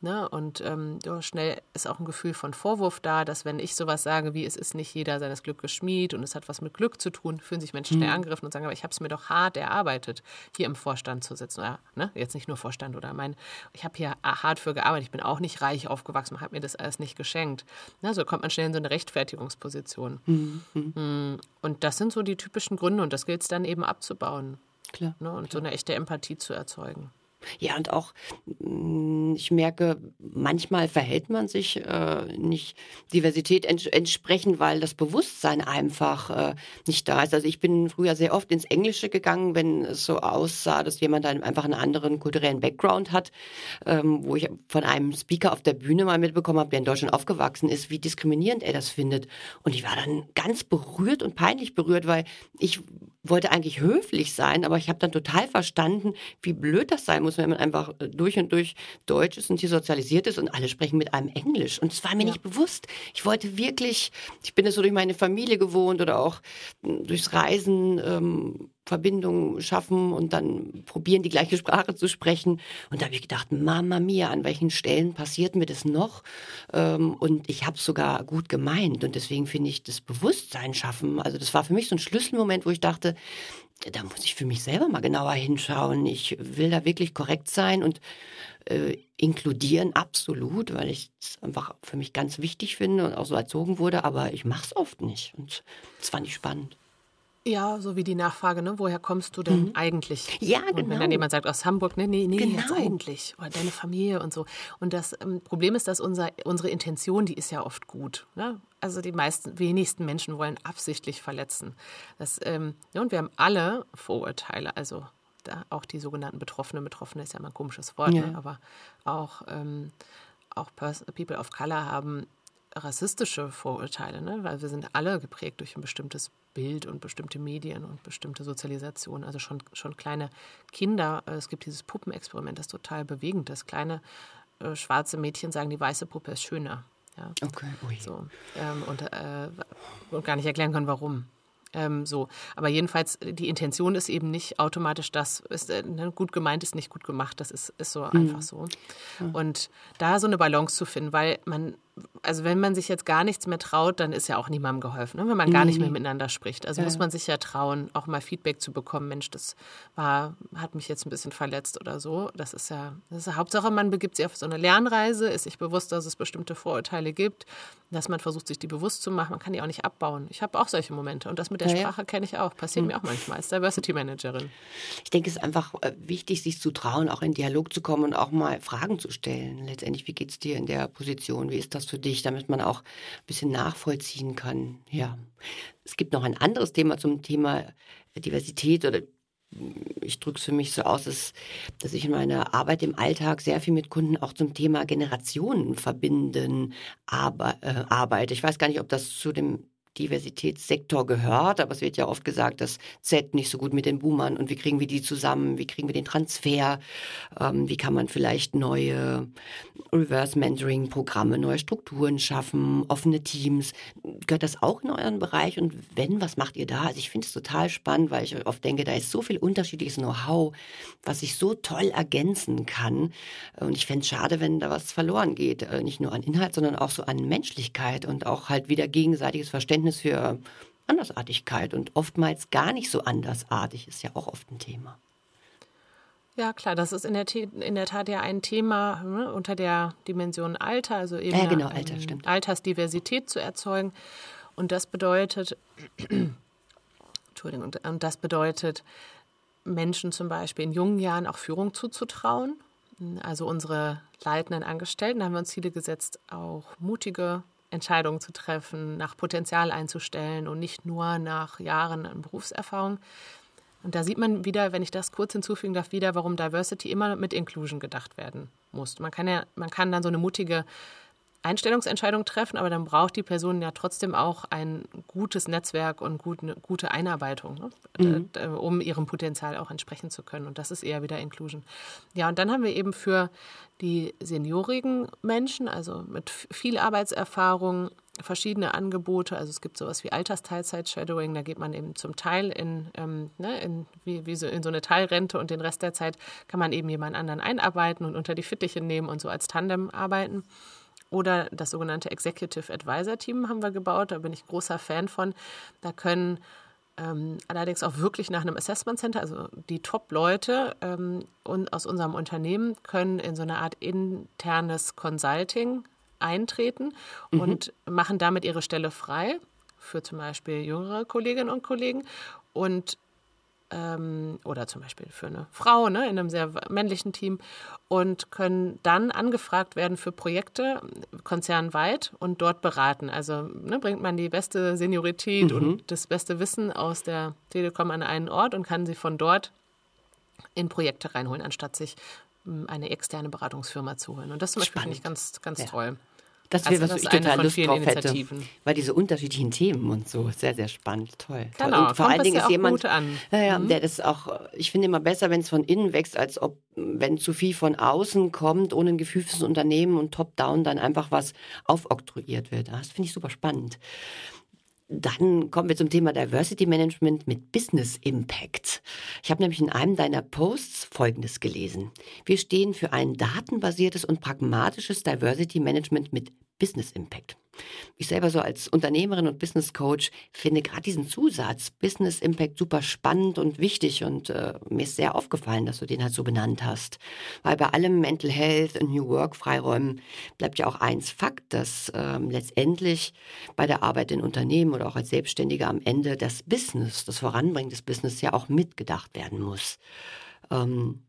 Ne? Und ähm, schnell ist auch ein Gefühl von Vorwurf da, dass wenn ich sowas sage, wie es ist nicht jeder seines Glückes Schmied und es hat was mit Glück zu tun, fühlen sich Menschen mhm. schnell angegriffen und sagen, aber ich habe es mir doch hart erarbeitet, hier im Vorstand zu sitzen. Oder ne? jetzt nicht nur Vorstand oder mein, ich habe hier hart für gearbeitet, ich bin auch nicht reich aufgewachsen, man hat mir das alles nicht geschenkt. Ne? So kommt man schnell in so eine Rechtfertigungsposition. Mhm. Und das sind so die typischen Gründe und das gilt es dann eben abzubauen. Klar, ne? Und klar. so eine echte Empathie zu erzeugen. Ja, und auch, mm, ich merke, manchmal verhält man sich äh, nicht Diversität ents entsprechend, weil das Bewusstsein einfach äh, nicht da ist. Also ich bin früher sehr oft ins Englische gegangen, wenn es so aussah, dass jemand dann einfach einen anderen kulturellen Background hat, ähm, wo ich von einem Speaker auf der Bühne mal mitbekommen habe, der in Deutschland aufgewachsen ist, wie diskriminierend er das findet. Und ich war dann ganz berührt und peinlich berührt, weil ich wollte eigentlich höflich sein, aber ich habe dann total verstanden, wie blöd das sein muss, wenn man einfach äh, durch und durch Deutsch ist und hier sozialisiert ist und alle sprechen mit einem Englisch. Und es war mir ja. nicht bewusst. Ich wollte wirklich, ich bin es so durch meine Familie gewohnt oder auch hm, durchs Reisen ähm, Verbindungen schaffen und dann probieren, die gleiche Sprache zu sprechen. Und da habe ich gedacht, Mama mia, an welchen Stellen passiert mir das noch? Ähm, und ich habe es sogar gut gemeint. Und deswegen finde ich das Bewusstsein schaffen, also das war für mich so ein Schlüsselmoment, wo ich dachte, da muss ich für mich selber mal genauer hinschauen. Ich will da wirklich korrekt sein und äh, inkludieren, absolut, weil ich es einfach für mich ganz wichtig finde und auch so erzogen wurde, aber ich mache es oft nicht. Und das fand ich spannend. Ja, so wie die Nachfrage, ne? woher kommst du denn mhm. eigentlich? Ja, genau. Und wenn dann genau. jemand sagt, aus Hamburg, ne, nee, nee, genau. jetzt eigentlich. Oder deine Familie und so. Und das ähm, Problem ist, dass unser, unsere Intention, die ist ja oft gut. Ne? Also die meisten, wenigsten Menschen wollen absichtlich verletzen. Das, ähm, ja, und wir haben alle Vorurteile, also da auch die sogenannten Betroffenen. Betroffene ist ja mal ein komisches Wort, ja. ne? aber auch, ähm, auch People of Color haben rassistische Vorurteile, ne? weil wir sind alle geprägt durch ein bestimmtes Bild und bestimmte Medien und bestimmte Sozialisation. Also schon, schon kleine Kinder, äh, es gibt dieses Puppenexperiment, das ist total bewegend, dass kleine äh, schwarze Mädchen sagen, die weiße Puppe ist schöner. Ja. Okay. Ui. So, ähm, und, äh, und gar nicht erklären können, warum. Ähm, so, aber jedenfalls die Intention ist eben nicht automatisch das, ist äh, ne, gut gemeint ist nicht gut gemacht, das ist, ist so mhm. einfach so. Ja. Und da so eine Balance zu finden, weil man also wenn man sich jetzt gar nichts mehr traut, dann ist ja auch niemandem geholfen, ne? wenn man gar nicht mehr miteinander spricht. Also ja. muss man sich ja trauen, auch mal Feedback zu bekommen. Mensch, das war, hat mich jetzt ein bisschen verletzt oder so. Das ist ja, das ist ja Hauptsache, man begibt sich auf so eine Lernreise, ist sich bewusst, dass es bestimmte Vorurteile gibt, dass man versucht, sich die bewusst zu machen. Man kann die auch nicht abbauen. Ich habe auch solche Momente und das mit der ja, Sprache kenne ich auch. Passiert mhm. mir auch manchmal als Diversity Managerin. Ich denke, es ist einfach äh, wichtig, sich zu trauen, auch in Dialog zu kommen und auch mal Fragen zu stellen. Letztendlich, wie geht es dir in der Position? Wie ist das für dich, damit man auch ein bisschen nachvollziehen kann. Ja. Es gibt noch ein anderes Thema zum Thema Diversität oder ich drücke es für mich so aus, dass, dass ich in meiner Arbeit im Alltag sehr viel mit Kunden auch zum Thema Generationen verbinden arbe, äh, arbeite. Ich weiß gar nicht, ob das zu dem Diversitätssektor gehört, aber es wird ja oft gesagt, dass Z nicht so gut mit den Boomern und wie kriegen wir die zusammen, wie kriegen wir den Transfer, ähm, wie kann man vielleicht neue Reverse-Mentoring-Programme, neue Strukturen schaffen, offene Teams. Gehört das auch in euren Bereich und wenn, was macht ihr da? Also ich finde es total spannend, weil ich oft denke, da ist so viel unterschiedliches Know-how, was sich so toll ergänzen kann und ich fände es schade, wenn da was verloren geht, äh, nicht nur an Inhalt, sondern auch so an Menschlichkeit und auch halt wieder gegenseitiges Verständnis Verständnis für Andersartigkeit und oftmals gar nicht so andersartig ist ja auch oft ein Thema. Ja, klar, das ist in der, in der Tat ja ein Thema ne, unter der Dimension Alter, also eben ja, genau, Alter, ähm, Altersdiversität zu erzeugen. Und das bedeutet, Entschuldigung, und das bedeutet, Menschen zum Beispiel in jungen Jahren auch Führung zuzutrauen. Also unsere leitenden Angestellten haben wir uns Ziele gesetzt, auch mutige Entscheidungen zu treffen, nach Potenzial einzustellen und nicht nur nach Jahren an Berufserfahrung. Und da sieht man wieder, wenn ich das kurz hinzufügen darf, wieder, warum Diversity immer mit Inclusion gedacht werden muss. Man kann ja, man kann dann so eine mutige Einstellungsentscheidung treffen, aber dann braucht die Person ja trotzdem auch ein gutes Netzwerk und gut, eine gute Einarbeitung, ne? mhm. um ihrem Potenzial auch entsprechen zu können. Und das ist eher wieder Inclusion. Ja, und dann haben wir eben für die seniorigen Menschen, also mit viel Arbeitserfahrung, verschiedene Angebote. Also es gibt sowas wie Altersteilzeit-Shadowing, da geht man eben zum Teil in, ähm, ne, in, wie, wie so, in so eine Teilrente und den Rest der Zeit kann man eben jemand anderen einarbeiten und unter die Fittiche nehmen und so als Tandem arbeiten. Oder das sogenannte Executive Advisor Team haben wir gebaut. Da bin ich großer Fan von. Da können ähm, allerdings auch wirklich nach einem Assessment Center, also die Top-Leute ähm, aus unserem Unternehmen können in so eine Art internes Consulting eintreten mhm. und machen damit ihre Stelle frei für zum Beispiel jüngere Kolleginnen und Kollegen und ähm, oder zum Beispiel für eine Frau ne, in einem sehr männlichen Team und können dann angefragt werden für Projekte konzernweit und dort beraten. Also ne, bringt man die beste Seniorität mhm. und das beste Wissen aus der Telekom an einen Ort und kann sie von dort in Projekte reinholen, anstatt sich hm, eine externe Beratungsfirma zu holen. Und das zum Beispiel finde ich ganz, ganz ja. toll. Das wäre, also, was ich total Lust drauf hätte. Weil diese unterschiedlichen Themen und so, sehr, sehr spannend, toll. Genau, und vor allen Dingen ist jemand, ja, mhm. der das auch, ich finde immer besser, wenn es von innen wächst, als ob, wenn zu viel von außen kommt, ohne ein Gefühl fürs Unternehmen und top-down dann einfach was aufoktroyiert wird. Das finde ich super spannend. Dann kommen wir zum Thema Diversity Management mit Business Impact. Ich habe nämlich in einem deiner Posts Folgendes gelesen. Wir stehen für ein datenbasiertes und pragmatisches Diversity Management mit Business Impact. Ich selber so als Unternehmerin und Business Coach finde gerade diesen Zusatz Business Impact super spannend und wichtig und äh, mir ist sehr aufgefallen, dass du den halt so benannt hast. Weil bei allem Mental Health und New Work Freiräumen bleibt ja auch eins Fakt, dass ähm, letztendlich bei der Arbeit in Unternehmen oder auch als Selbstständiger am Ende das Business, das Voranbringen des Business ja auch mitgedacht werden muss. Ähm,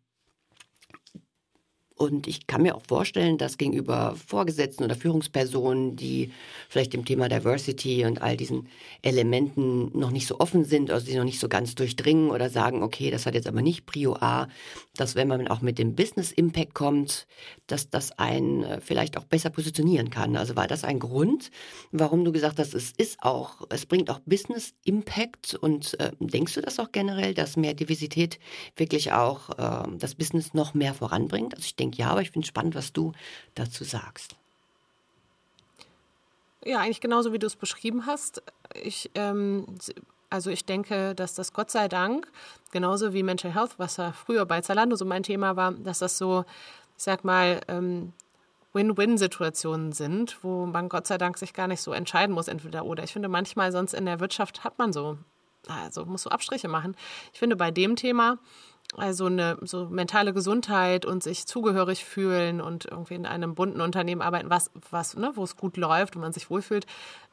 und ich kann mir auch vorstellen, dass gegenüber Vorgesetzten oder Führungspersonen, die vielleicht dem Thema Diversity und all diesen Elementen noch nicht so offen sind, also sie noch nicht so ganz durchdringen oder sagen, okay, das hat jetzt aber nicht Prio A, dass wenn man auch mit dem Business Impact kommt, dass das einen äh, vielleicht auch besser positionieren kann. Also war das ein Grund, warum du gesagt hast, es ist auch, es bringt auch Business Impact und äh, denkst du das auch generell, dass mehr Diversität wirklich auch äh, das Business noch mehr voranbringt? Also ich denke, denke, ja, aber ich es spannend, was du dazu sagst. Ja, eigentlich genauso, wie du es beschrieben hast. Ich, ähm, also ich denke, dass das Gott sei Dank, genauso wie Mental Health, was ja früher bei Zalando so mein Thema war, dass das so, ich sag mal, ähm, Win-Win-Situationen sind, wo man Gott sei Dank sich gar nicht so entscheiden muss, entweder oder. Ich finde, manchmal sonst in der Wirtschaft hat man so, also muss so Abstriche machen. Ich finde, bei dem Thema also eine so mentale Gesundheit und sich zugehörig fühlen und irgendwie in einem bunten Unternehmen arbeiten, was, was, ne, wo es gut läuft und man sich wohlfühlt,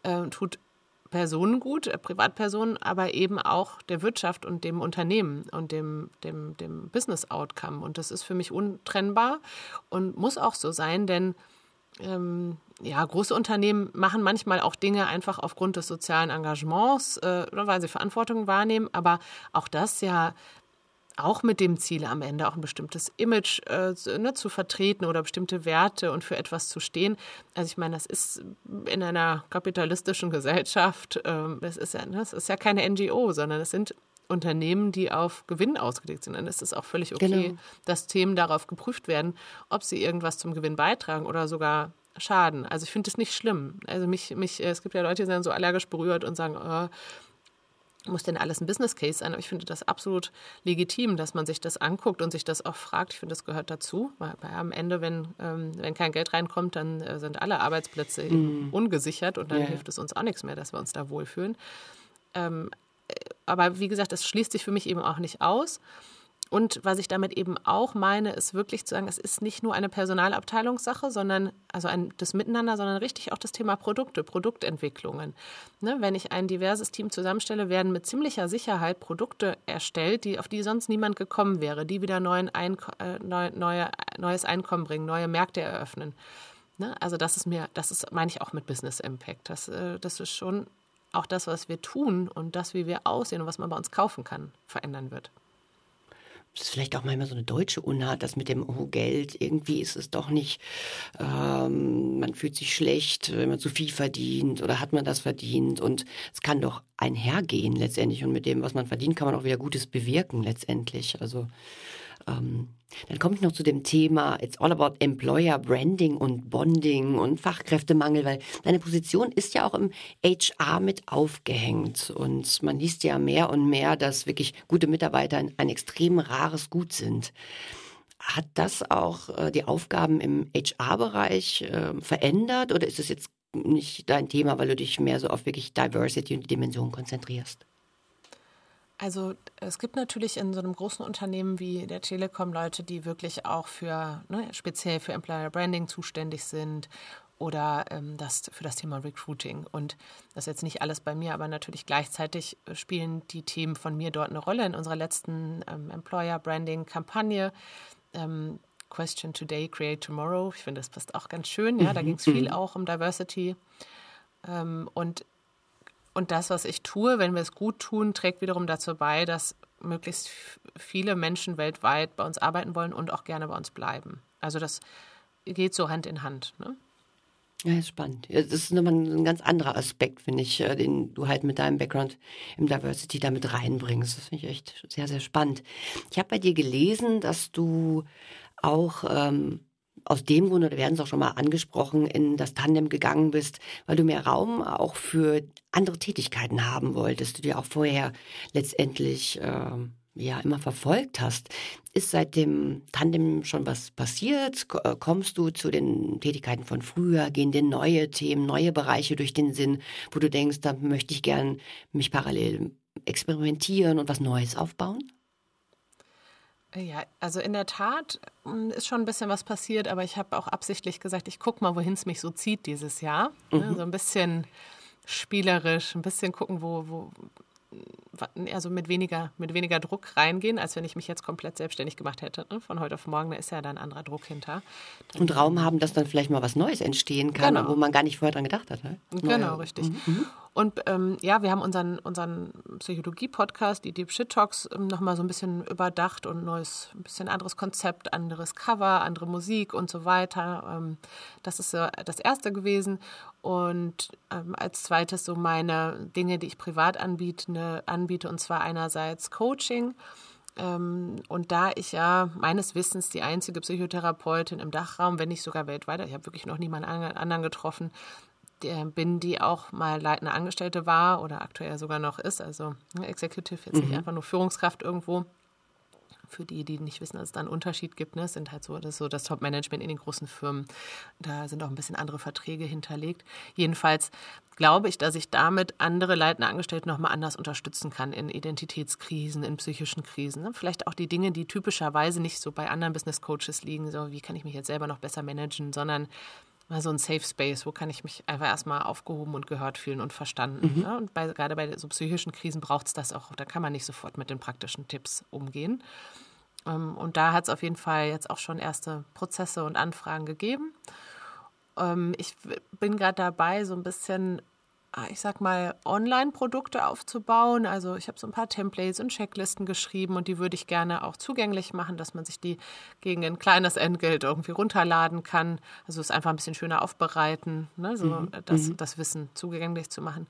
äh, tut Personen gut, äh, Privatpersonen, aber eben auch der Wirtschaft und dem Unternehmen und dem, dem, dem Business Outcome. Und das ist für mich untrennbar und muss auch so sein, denn ähm, ja, große Unternehmen machen manchmal auch Dinge einfach aufgrund des sozialen Engagements, äh, weil sie Verantwortung wahrnehmen, aber auch das ja auch mit dem Ziel am Ende auch ein bestimmtes Image äh, ne, zu vertreten oder bestimmte Werte und für etwas zu stehen. Also ich meine, das ist in einer kapitalistischen Gesellschaft, äh, das, ist ja, ne, das ist ja keine NGO, sondern es sind Unternehmen, die auf Gewinn ausgelegt sind. Dann ist es auch völlig okay, genau. dass Themen darauf geprüft werden, ob sie irgendwas zum Gewinn beitragen oder sogar schaden. Also ich finde das nicht schlimm. Also mich, mich, es gibt ja Leute, die sind so allergisch berührt und sagen, oh, muss denn alles ein Business Case sein? Aber ich finde das absolut legitim, dass man sich das anguckt und sich das auch fragt. Ich finde, das gehört dazu. Weil am Ende, wenn, ähm, wenn kein Geld reinkommt, dann äh, sind alle Arbeitsplätze mm. ungesichert und dann yeah. hilft es uns auch nichts mehr, dass wir uns da wohlfühlen. Ähm, aber wie gesagt, das schließt sich für mich eben auch nicht aus. Und was ich damit eben auch meine, ist wirklich zu sagen, es ist nicht nur eine Personalabteilungssache, sondern also ein, das Miteinander, sondern richtig auch das Thema Produkte, Produktentwicklungen. Ne, wenn ich ein diverses Team zusammenstelle, werden mit ziemlicher Sicherheit Produkte erstellt, die, auf die sonst niemand gekommen wäre, die wieder neuen Eink äh, neu, neue, neues Einkommen bringen, neue Märkte eröffnen. Ne, also das ist mir, das ist, meine ich auch mit Business Impact. Das, äh, das ist schon auch das, was wir tun und das, wie wir aussehen und was man bei uns kaufen kann, verändern wird. Das ist vielleicht auch manchmal so eine deutsche Unart, das mit dem oh, Geld, irgendwie ist es doch nicht, ähm, man fühlt sich schlecht, wenn man zu viel verdient oder hat man das verdient und es kann doch einhergehen letztendlich und mit dem, was man verdient, kann man auch wieder Gutes bewirken letztendlich. Also ähm, dann komme ich noch zu dem Thema It's all about Employer Branding und Bonding und Fachkräftemangel, weil deine Position ist ja auch im HR mit aufgehängt und man liest ja mehr und mehr, dass wirklich gute Mitarbeiter ein extrem rares Gut sind. Hat das auch äh, die Aufgaben im HR-Bereich äh, verändert oder ist es jetzt nicht dein Thema, weil du dich mehr so auf wirklich Diversity und die Dimension konzentrierst? Also es gibt natürlich in so einem großen Unternehmen wie der Telekom Leute, die wirklich auch für ne, speziell für Employer Branding zuständig sind oder ähm, das für das Thema Recruiting. Und das ist jetzt nicht alles bei mir, aber natürlich gleichzeitig spielen die Themen von mir dort eine Rolle. In unserer letzten ähm, Employer Branding Kampagne ähm, Question Today, Create Tomorrow. Ich finde, das passt auch ganz schön. Ja, da mhm, ging es viel auch um Diversity. Ähm, und und das, was ich tue, wenn wir es gut tun, trägt wiederum dazu bei, dass möglichst viele Menschen weltweit bei uns arbeiten wollen und auch gerne bei uns bleiben. Also das geht so Hand in Hand. Ne? Ja, ist spannend. Das ist nochmal ein ganz anderer Aspekt, finde ich, äh, den du halt mit deinem Background im Diversity damit reinbringst. Das finde ich echt sehr, sehr spannend. Ich habe bei dir gelesen, dass du auch ähm, aus dem Grund, oder wir werden es auch schon mal angesprochen, in das Tandem gegangen bist, weil du mehr Raum auch für andere Tätigkeiten haben wolltest, du dir auch vorher letztendlich äh, ja immer verfolgt hast. Ist seit dem Tandem schon was passiert? Äh, kommst du zu den Tätigkeiten von früher? Gehen dir neue Themen, neue Bereiche durch den Sinn, wo du denkst, da möchte ich gern mich parallel experimentieren und was Neues aufbauen? Ja, also in der Tat hm, ist schon ein bisschen was passiert, aber ich habe auch absichtlich gesagt, ich gucke mal, wohin es mich so zieht dieses Jahr. Ne, mhm. So ein bisschen spielerisch, ein bisschen gucken, wo, wo, also mit weniger, mit weniger Druck reingehen, als wenn ich mich jetzt komplett selbstständig gemacht hätte. Ne? Von heute auf morgen, da ist ja da ein anderer Druck hinter. Dann und Raum haben, dass dann vielleicht mal was Neues entstehen kann, genau. wo man gar nicht vorher dran gedacht hat. Ne? Genau, richtig. Mhm. Und ähm, ja, wir haben unseren, unseren Psychologie-Podcast, die Deep Shit Talks, ähm, nochmal so ein bisschen überdacht und neues, ein bisschen anderes Konzept, anderes Cover, andere Musik und so weiter. Ähm, das ist äh, das erste gewesen. Und ähm, als zweites so meine Dinge, die ich privat anbiete, ne, anbiete und zwar einerseits Coaching. Ähm, und da ich ja meines Wissens die einzige Psychotherapeutin im Dachraum, wenn nicht sogar weltweit, ich habe wirklich noch niemanden anderen getroffen, bin, die auch mal leitende Angestellte war oder aktuell sogar noch ist, also ne, Executive, jetzt mhm. nicht einfach nur Führungskraft irgendwo. Für die, die nicht wissen, dass es da einen Unterschied gibt, ne, sind halt so das, so das Top-Management in den großen Firmen. Da sind auch ein bisschen andere Verträge hinterlegt. Jedenfalls glaube ich, dass ich damit andere leitende Angestellte nochmal anders unterstützen kann in Identitätskrisen, in psychischen Krisen. Ne? Vielleicht auch die Dinge, die typischerweise nicht so bei anderen Business Coaches liegen, so wie kann ich mich jetzt selber noch besser managen, sondern mal so ein Safe Space, wo kann ich mich einfach erstmal aufgehoben und gehört fühlen und verstanden. Mhm. Ne? Und bei, gerade bei so psychischen Krisen braucht es das auch. Da kann man nicht sofort mit den praktischen Tipps umgehen. Ähm, und da hat es auf jeden Fall jetzt auch schon erste Prozesse und Anfragen gegeben. Ähm, ich bin gerade dabei, so ein bisschen ich sag mal, Online-Produkte aufzubauen. Also ich habe so ein paar Templates und Checklisten geschrieben und die würde ich gerne auch zugänglich machen, dass man sich die gegen ein kleines Entgelt irgendwie runterladen kann. Also es einfach ein bisschen schöner aufbereiten, ne? so mhm. das, mhm. das Wissen zugänglich zu machen.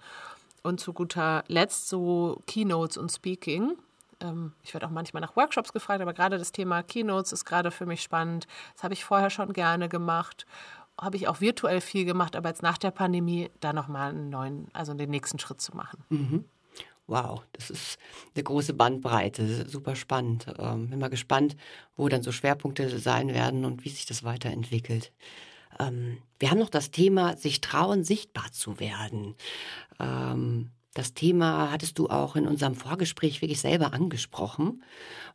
Und zu guter Letzt so Keynotes und Speaking. Ähm, ich werde auch manchmal nach Workshops gefragt, aber gerade das Thema Keynotes ist gerade für mich spannend. Das habe ich vorher schon gerne gemacht habe ich auch virtuell viel gemacht, aber jetzt nach der Pandemie da nochmal einen neuen, also den nächsten Schritt zu machen. Mhm. Wow, das ist eine große Bandbreite, super spannend. Ähm, bin mal gespannt, wo dann so Schwerpunkte sein werden und wie sich das weiterentwickelt. Ähm, wir haben noch das Thema, sich trauen, sichtbar zu werden. Ähm, das Thema hattest du auch in unserem Vorgespräch wirklich selber angesprochen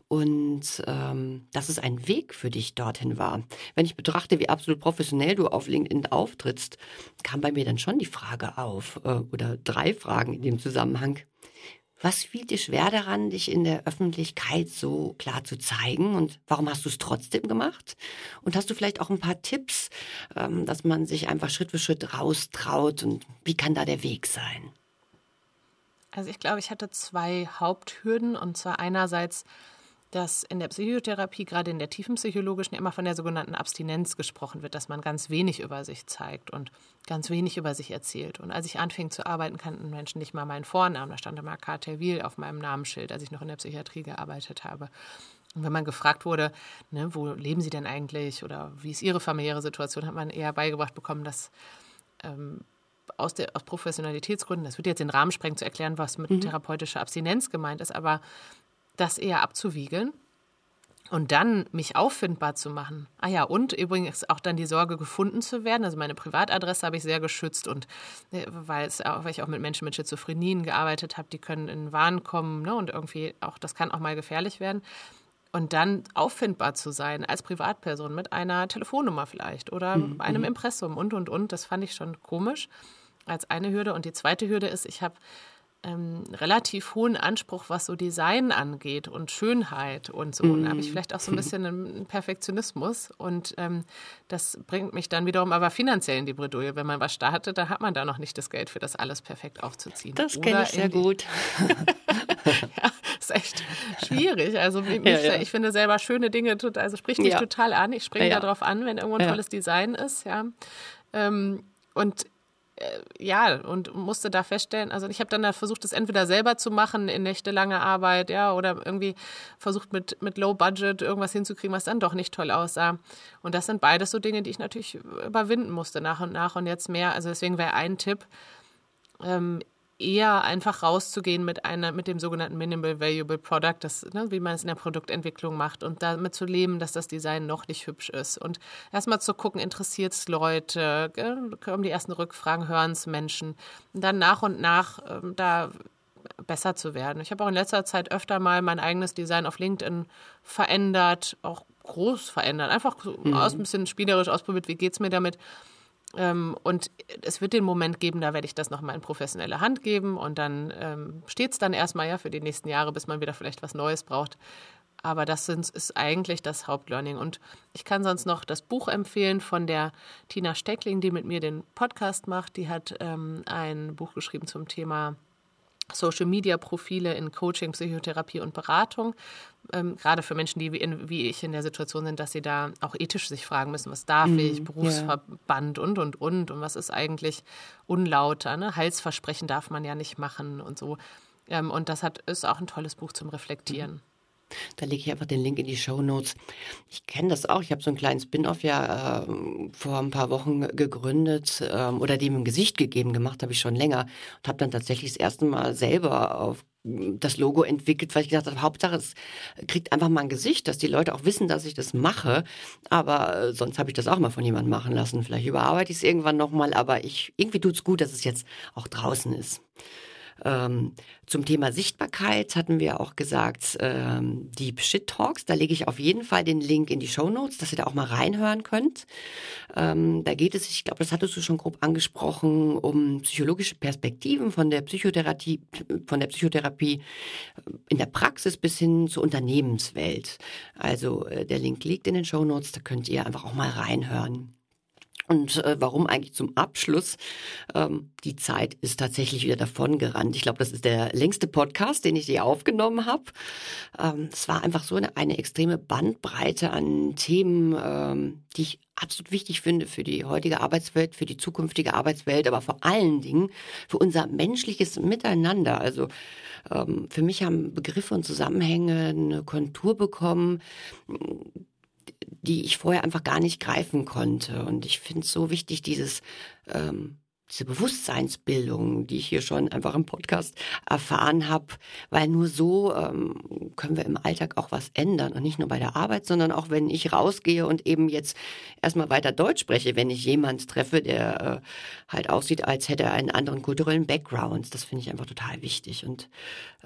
und ähm, dass es ein Weg für dich dorthin war. Wenn ich betrachte, wie absolut professionell du auf LinkedIn auftrittst, kam bei mir dann schon die Frage auf, äh, oder drei Fragen in dem Zusammenhang. Was fiel dir schwer daran, dich in der Öffentlichkeit so klar zu zeigen und warum hast du es trotzdem gemacht? Und hast du vielleicht auch ein paar Tipps, ähm, dass man sich einfach Schritt für Schritt raustraut und wie kann da der Weg sein? Also ich glaube, ich hatte zwei Haupthürden und zwar einerseits dass in der Psychotherapie, gerade in der tiefenpsychologischen, immer von der sogenannten Abstinenz gesprochen wird, dass man ganz wenig über sich zeigt und ganz wenig über sich erzählt. Und als ich anfing zu arbeiten, kannten Menschen nicht mal meinen Vornamen. Da stand immer Carter Wiel auf meinem Namensschild, als ich noch in der Psychiatrie gearbeitet habe. Und wenn man gefragt wurde, ne, wo leben Sie denn eigentlich oder wie ist Ihre familiäre Situation, hat man eher beigebracht bekommen, dass ähm, aus, der, aus Professionalitätsgründen, das wird jetzt den Rahmen sprengen zu erklären, was mit mhm. therapeutischer Abstinenz gemeint ist, aber das eher abzuwiegeln und dann mich auffindbar zu machen. Ah ja, und übrigens auch dann die Sorge, gefunden zu werden. Also meine Privatadresse habe ich sehr geschützt und äh, weil, es auch, weil ich auch mit Menschen mit Schizophrenien gearbeitet habe, die können in Wahn kommen ne, und irgendwie auch, das kann auch mal gefährlich werden. Und dann auffindbar zu sein als Privatperson mit einer Telefonnummer vielleicht oder mhm. einem mhm. Impressum und, und, und, das fand ich schon komisch als eine Hürde. Und die zweite Hürde ist, ich habe ähm, relativ hohen Anspruch, was so Design angeht und Schönheit und so. Mhm. Da habe ich vielleicht auch so ein bisschen einen Perfektionismus und ähm, das bringt mich dann wiederum aber finanziell in die Bredouille. Wenn man was startet, da hat man da noch nicht das Geld für das alles perfekt aufzuziehen. Das kenne ich sehr gut. ja, ist echt schwierig. Also mich, ja, ja. ich finde selber schöne Dinge, also spricht mich ja. total an. Ich springe ja, darauf an, wenn irgendwo ein tolles Design ist, ja. Ähm, und ja, und musste da feststellen, also ich habe dann da versucht, das entweder selber zu machen in nächtelange Arbeit, ja, oder irgendwie versucht mit, mit Low Budget irgendwas hinzukriegen, was dann doch nicht toll aussah. Und das sind beides so Dinge, die ich natürlich überwinden musste nach und nach und jetzt mehr. Also deswegen wäre ein Tipp, ähm, eher einfach rauszugehen mit einer, mit dem sogenannten Minimal Valuable Product, das, ne, wie man es in der Produktentwicklung macht und damit zu leben, dass das Design noch nicht hübsch ist. Und erstmal zu gucken, interessiert es Leute, kommen die ersten Rückfragen, hören es Menschen. Und dann nach und nach ähm, da besser zu werden. Ich habe auch in letzter Zeit öfter mal mein eigenes Design auf LinkedIn verändert, auch groß verändert, einfach mhm. aus ein bisschen spielerisch ausprobiert, wie geht es mir damit und es wird den Moment geben, da werde ich das nochmal in professionelle Hand geben und dann ähm, steht es dann erstmal ja für die nächsten Jahre, bis man wieder vielleicht was Neues braucht. Aber das sind, ist eigentlich das Hauptlearning. Und ich kann sonst noch das Buch empfehlen von der Tina Steckling, die mit mir den Podcast macht. Die hat ähm, ein Buch geschrieben zum Thema Social-Media-Profile in Coaching, Psychotherapie und Beratung. Ähm, gerade für Menschen, die wie, in, wie, ich in der Situation sind, dass sie da auch ethisch sich fragen müssen, was darf mm, ich, Berufsverband yeah. und, und, und. Und was ist eigentlich unlauter. Ne? Halsversprechen darf man ja nicht machen und so. Ähm, und das hat, ist auch ein tolles Buch zum Reflektieren. Mhm. Da lege ich einfach den Link in die Show Notes. Ich kenne das auch. Ich habe so einen kleinen Spin-off ja äh, vor ein paar Wochen gegründet ähm, oder dem ein Gesicht gegeben gemacht, habe ich schon länger und habe dann tatsächlich das erste Mal selber auf das Logo entwickelt, weil ich gedacht habe, Hauptsache es kriegt einfach mal ein Gesicht, dass die Leute auch wissen, dass ich das mache. Aber äh, sonst habe ich das auch mal von jemandem machen lassen. Vielleicht überarbeite ich es irgendwann nochmal, aber ich irgendwie tut es gut, dass es jetzt auch draußen ist. Ähm, zum Thema Sichtbarkeit hatten wir auch gesagt, ähm, die Shit Talks, da lege ich auf jeden Fall den Link in die Show Notes, dass ihr da auch mal reinhören könnt. Ähm, da geht es, ich glaube, das hattest du schon grob angesprochen, um psychologische Perspektiven von der Psychotherapie, von der Psychotherapie in der Praxis bis hin zur Unternehmenswelt. Also äh, der Link liegt in den Show Notes, da könnt ihr einfach auch mal reinhören. Und äh, warum eigentlich zum Abschluss? Ähm, die Zeit ist tatsächlich wieder davon gerannt. Ich glaube, das ist der längste Podcast, den ich je aufgenommen habe. Ähm, es war einfach so eine, eine extreme Bandbreite an Themen, ähm, die ich absolut wichtig finde für die heutige Arbeitswelt, für die zukünftige Arbeitswelt, aber vor allen Dingen für unser menschliches Miteinander. Also ähm, für mich haben Begriffe und Zusammenhänge eine Kontur bekommen, die ich vorher einfach gar nicht greifen konnte. Und ich finde es so wichtig, dieses ähm, diese Bewusstseinsbildung, die ich hier schon einfach im Podcast erfahren habe, weil nur so ähm, können wir im Alltag auch was ändern und nicht nur bei der Arbeit, sondern auch wenn ich rausgehe und eben jetzt erstmal weiter Deutsch spreche, wenn ich jemand treffe, der äh, halt aussieht, als hätte er einen anderen kulturellen Background. Das finde ich einfach total wichtig und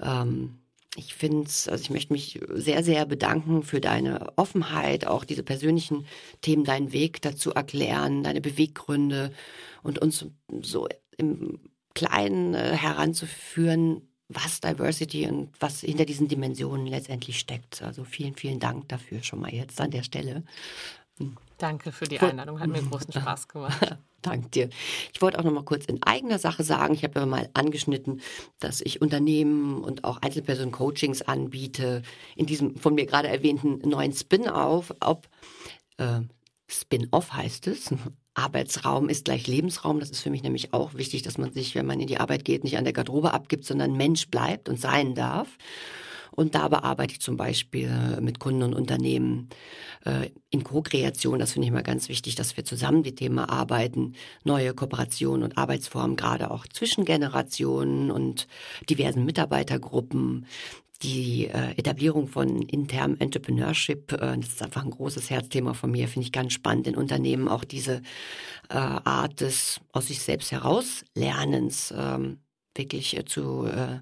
ähm, ich finde es, also ich möchte mich sehr, sehr bedanken für deine Offenheit, auch diese persönlichen Themen, deinen Weg dazu erklären, deine Beweggründe und uns so im Kleinen äh, heranzuführen, was Diversity und was hinter diesen Dimensionen letztendlich steckt. Also vielen, vielen Dank dafür schon mal jetzt an der Stelle. Danke für die Einladung, hat mir großen Spaß gemacht. Dank dir. Ich wollte auch noch mal kurz in eigener Sache sagen, ich habe ja mal angeschnitten, dass ich Unternehmen und auch Einzelpersonen Coachings anbiete. In diesem von mir gerade erwähnten neuen Spin-off, ob äh, Spin-off heißt es. Arbeitsraum ist gleich Lebensraum. Das ist für mich nämlich auch wichtig, dass man sich, wenn man in die Arbeit geht, nicht an der Garderobe abgibt, sondern Mensch bleibt und sein darf. Und da bearbeite ich zum Beispiel mit Kunden und Unternehmen äh, in Co-Kreation. Das finde ich mal ganz wichtig, dass wir zusammen die Themen arbeiten. Neue Kooperationen und Arbeitsformen, gerade auch zwischen Generationen und diversen Mitarbeitergruppen. Die äh, Etablierung von internem Entrepreneurship, äh, das ist einfach ein großes Herzthema von mir, finde ich ganz spannend in Unternehmen auch diese äh, Art des aus sich selbst heraus Lernens ähm, wirklich äh, zu äh,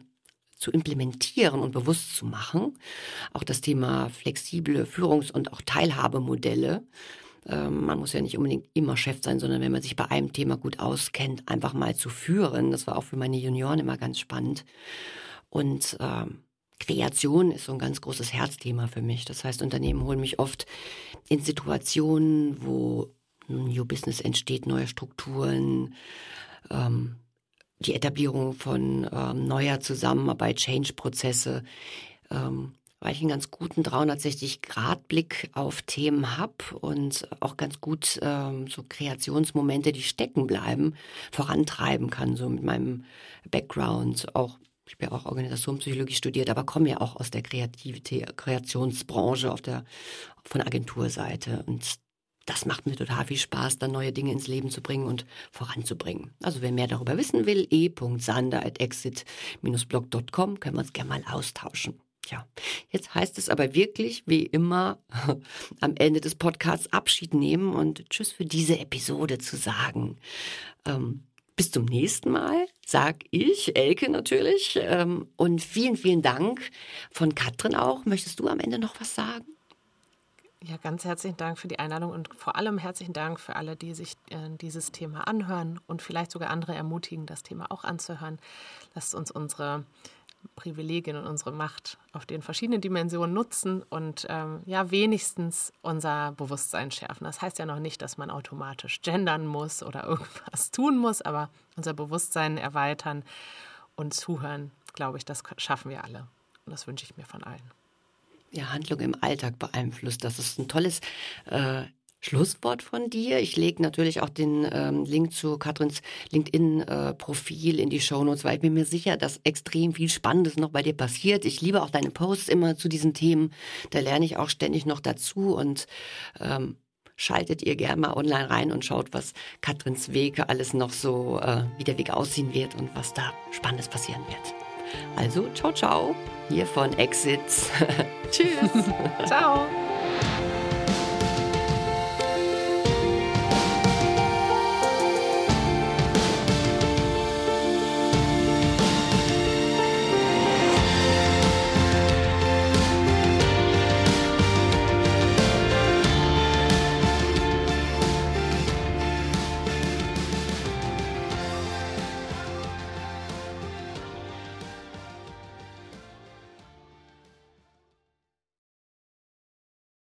zu implementieren und bewusst zu machen. Auch das Thema flexible Führungs- und auch Teilhabemodelle. Ähm, man muss ja nicht unbedingt immer Chef sein, sondern wenn man sich bei einem Thema gut auskennt, einfach mal zu führen. Das war auch für meine Junioren immer ganz spannend. Und ähm, Kreation ist so ein ganz großes Herzthema für mich. Das heißt, Unternehmen holen mich oft in Situationen, wo New Business entsteht, neue Strukturen, ähm, die Etablierung von ähm, neuer Zusammenarbeit, Change-Prozesse, ähm, weil ich einen ganz guten 360-Grad-Blick auf Themen habe und auch ganz gut ähm, so Kreationsmomente, die stecken bleiben, vorantreiben kann, so mit meinem Background. Auch ich habe ja auch Organisationspsychologie studiert, aber komme ja auch aus der Kreativität, Kreationsbranche auf der von Agenturseite und das macht mir total viel Spaß, dann neue Dinge ins Leben zu bringen und voranzubringen. Also wer mehr darüber wissen will, e.sander.exit-blog.com, können wir uns gerne mal austauschen. Tja, jetzt heißt es aber wirklich, wie immer, am Ende des Podcasts Abschied nehmen und Tschüss für diese Episode zu sagen. Ähm, bis zum nächsten Mal, sag ich, Elke natürlich. Ähm, und vielen, vielen Dank von Katrin auch. Möchtest du am Ende noch was sagen? Ja, ganz herzlichen Dank für die Einladung und vor allem herzlichen Dank für alle, die sich äh, dieses Thema anhören und vielleicht sogar andere ermutigen, das Thema auch anzuhören. Lasst uns unsere Privilegien und unsere Macht auf den verschiedenen Dimensionen nutzen und ähm, ja, wenigstens unser Bewusstsein schärfen. Das heißt ja noch nicht, dass man automatisch gendern muss oder irgendwas tun muss, aber unser Bewusstsein erweitern und zuhören, glaube ich, das schaffen wir alle. Und das wünsche ich mir von allen ja, Handlung im Alltag beeinflusst. Das ist ein tolles äh, Schlusswort von dir. Ich lege natürlich auch den ähm, Link zu Katrins LinkedIn-Profil äh, in die Shownotes, weil ich bin mir sicher, dass extrem viel Spannendes noch bei dir passiert. Ich liebe auch deine Posts immer zu diesen Themen. Da lerne ich auch ständig noch dazu und ähm, schaltet ihr gerne mal online rein und schaut, was Katrins Weg alles noch so, äh, wie der Weg aussehen wird und was da Spannendes passieren wird. Also, ciao, ciao, hier von Exits. Tschüss. ciao.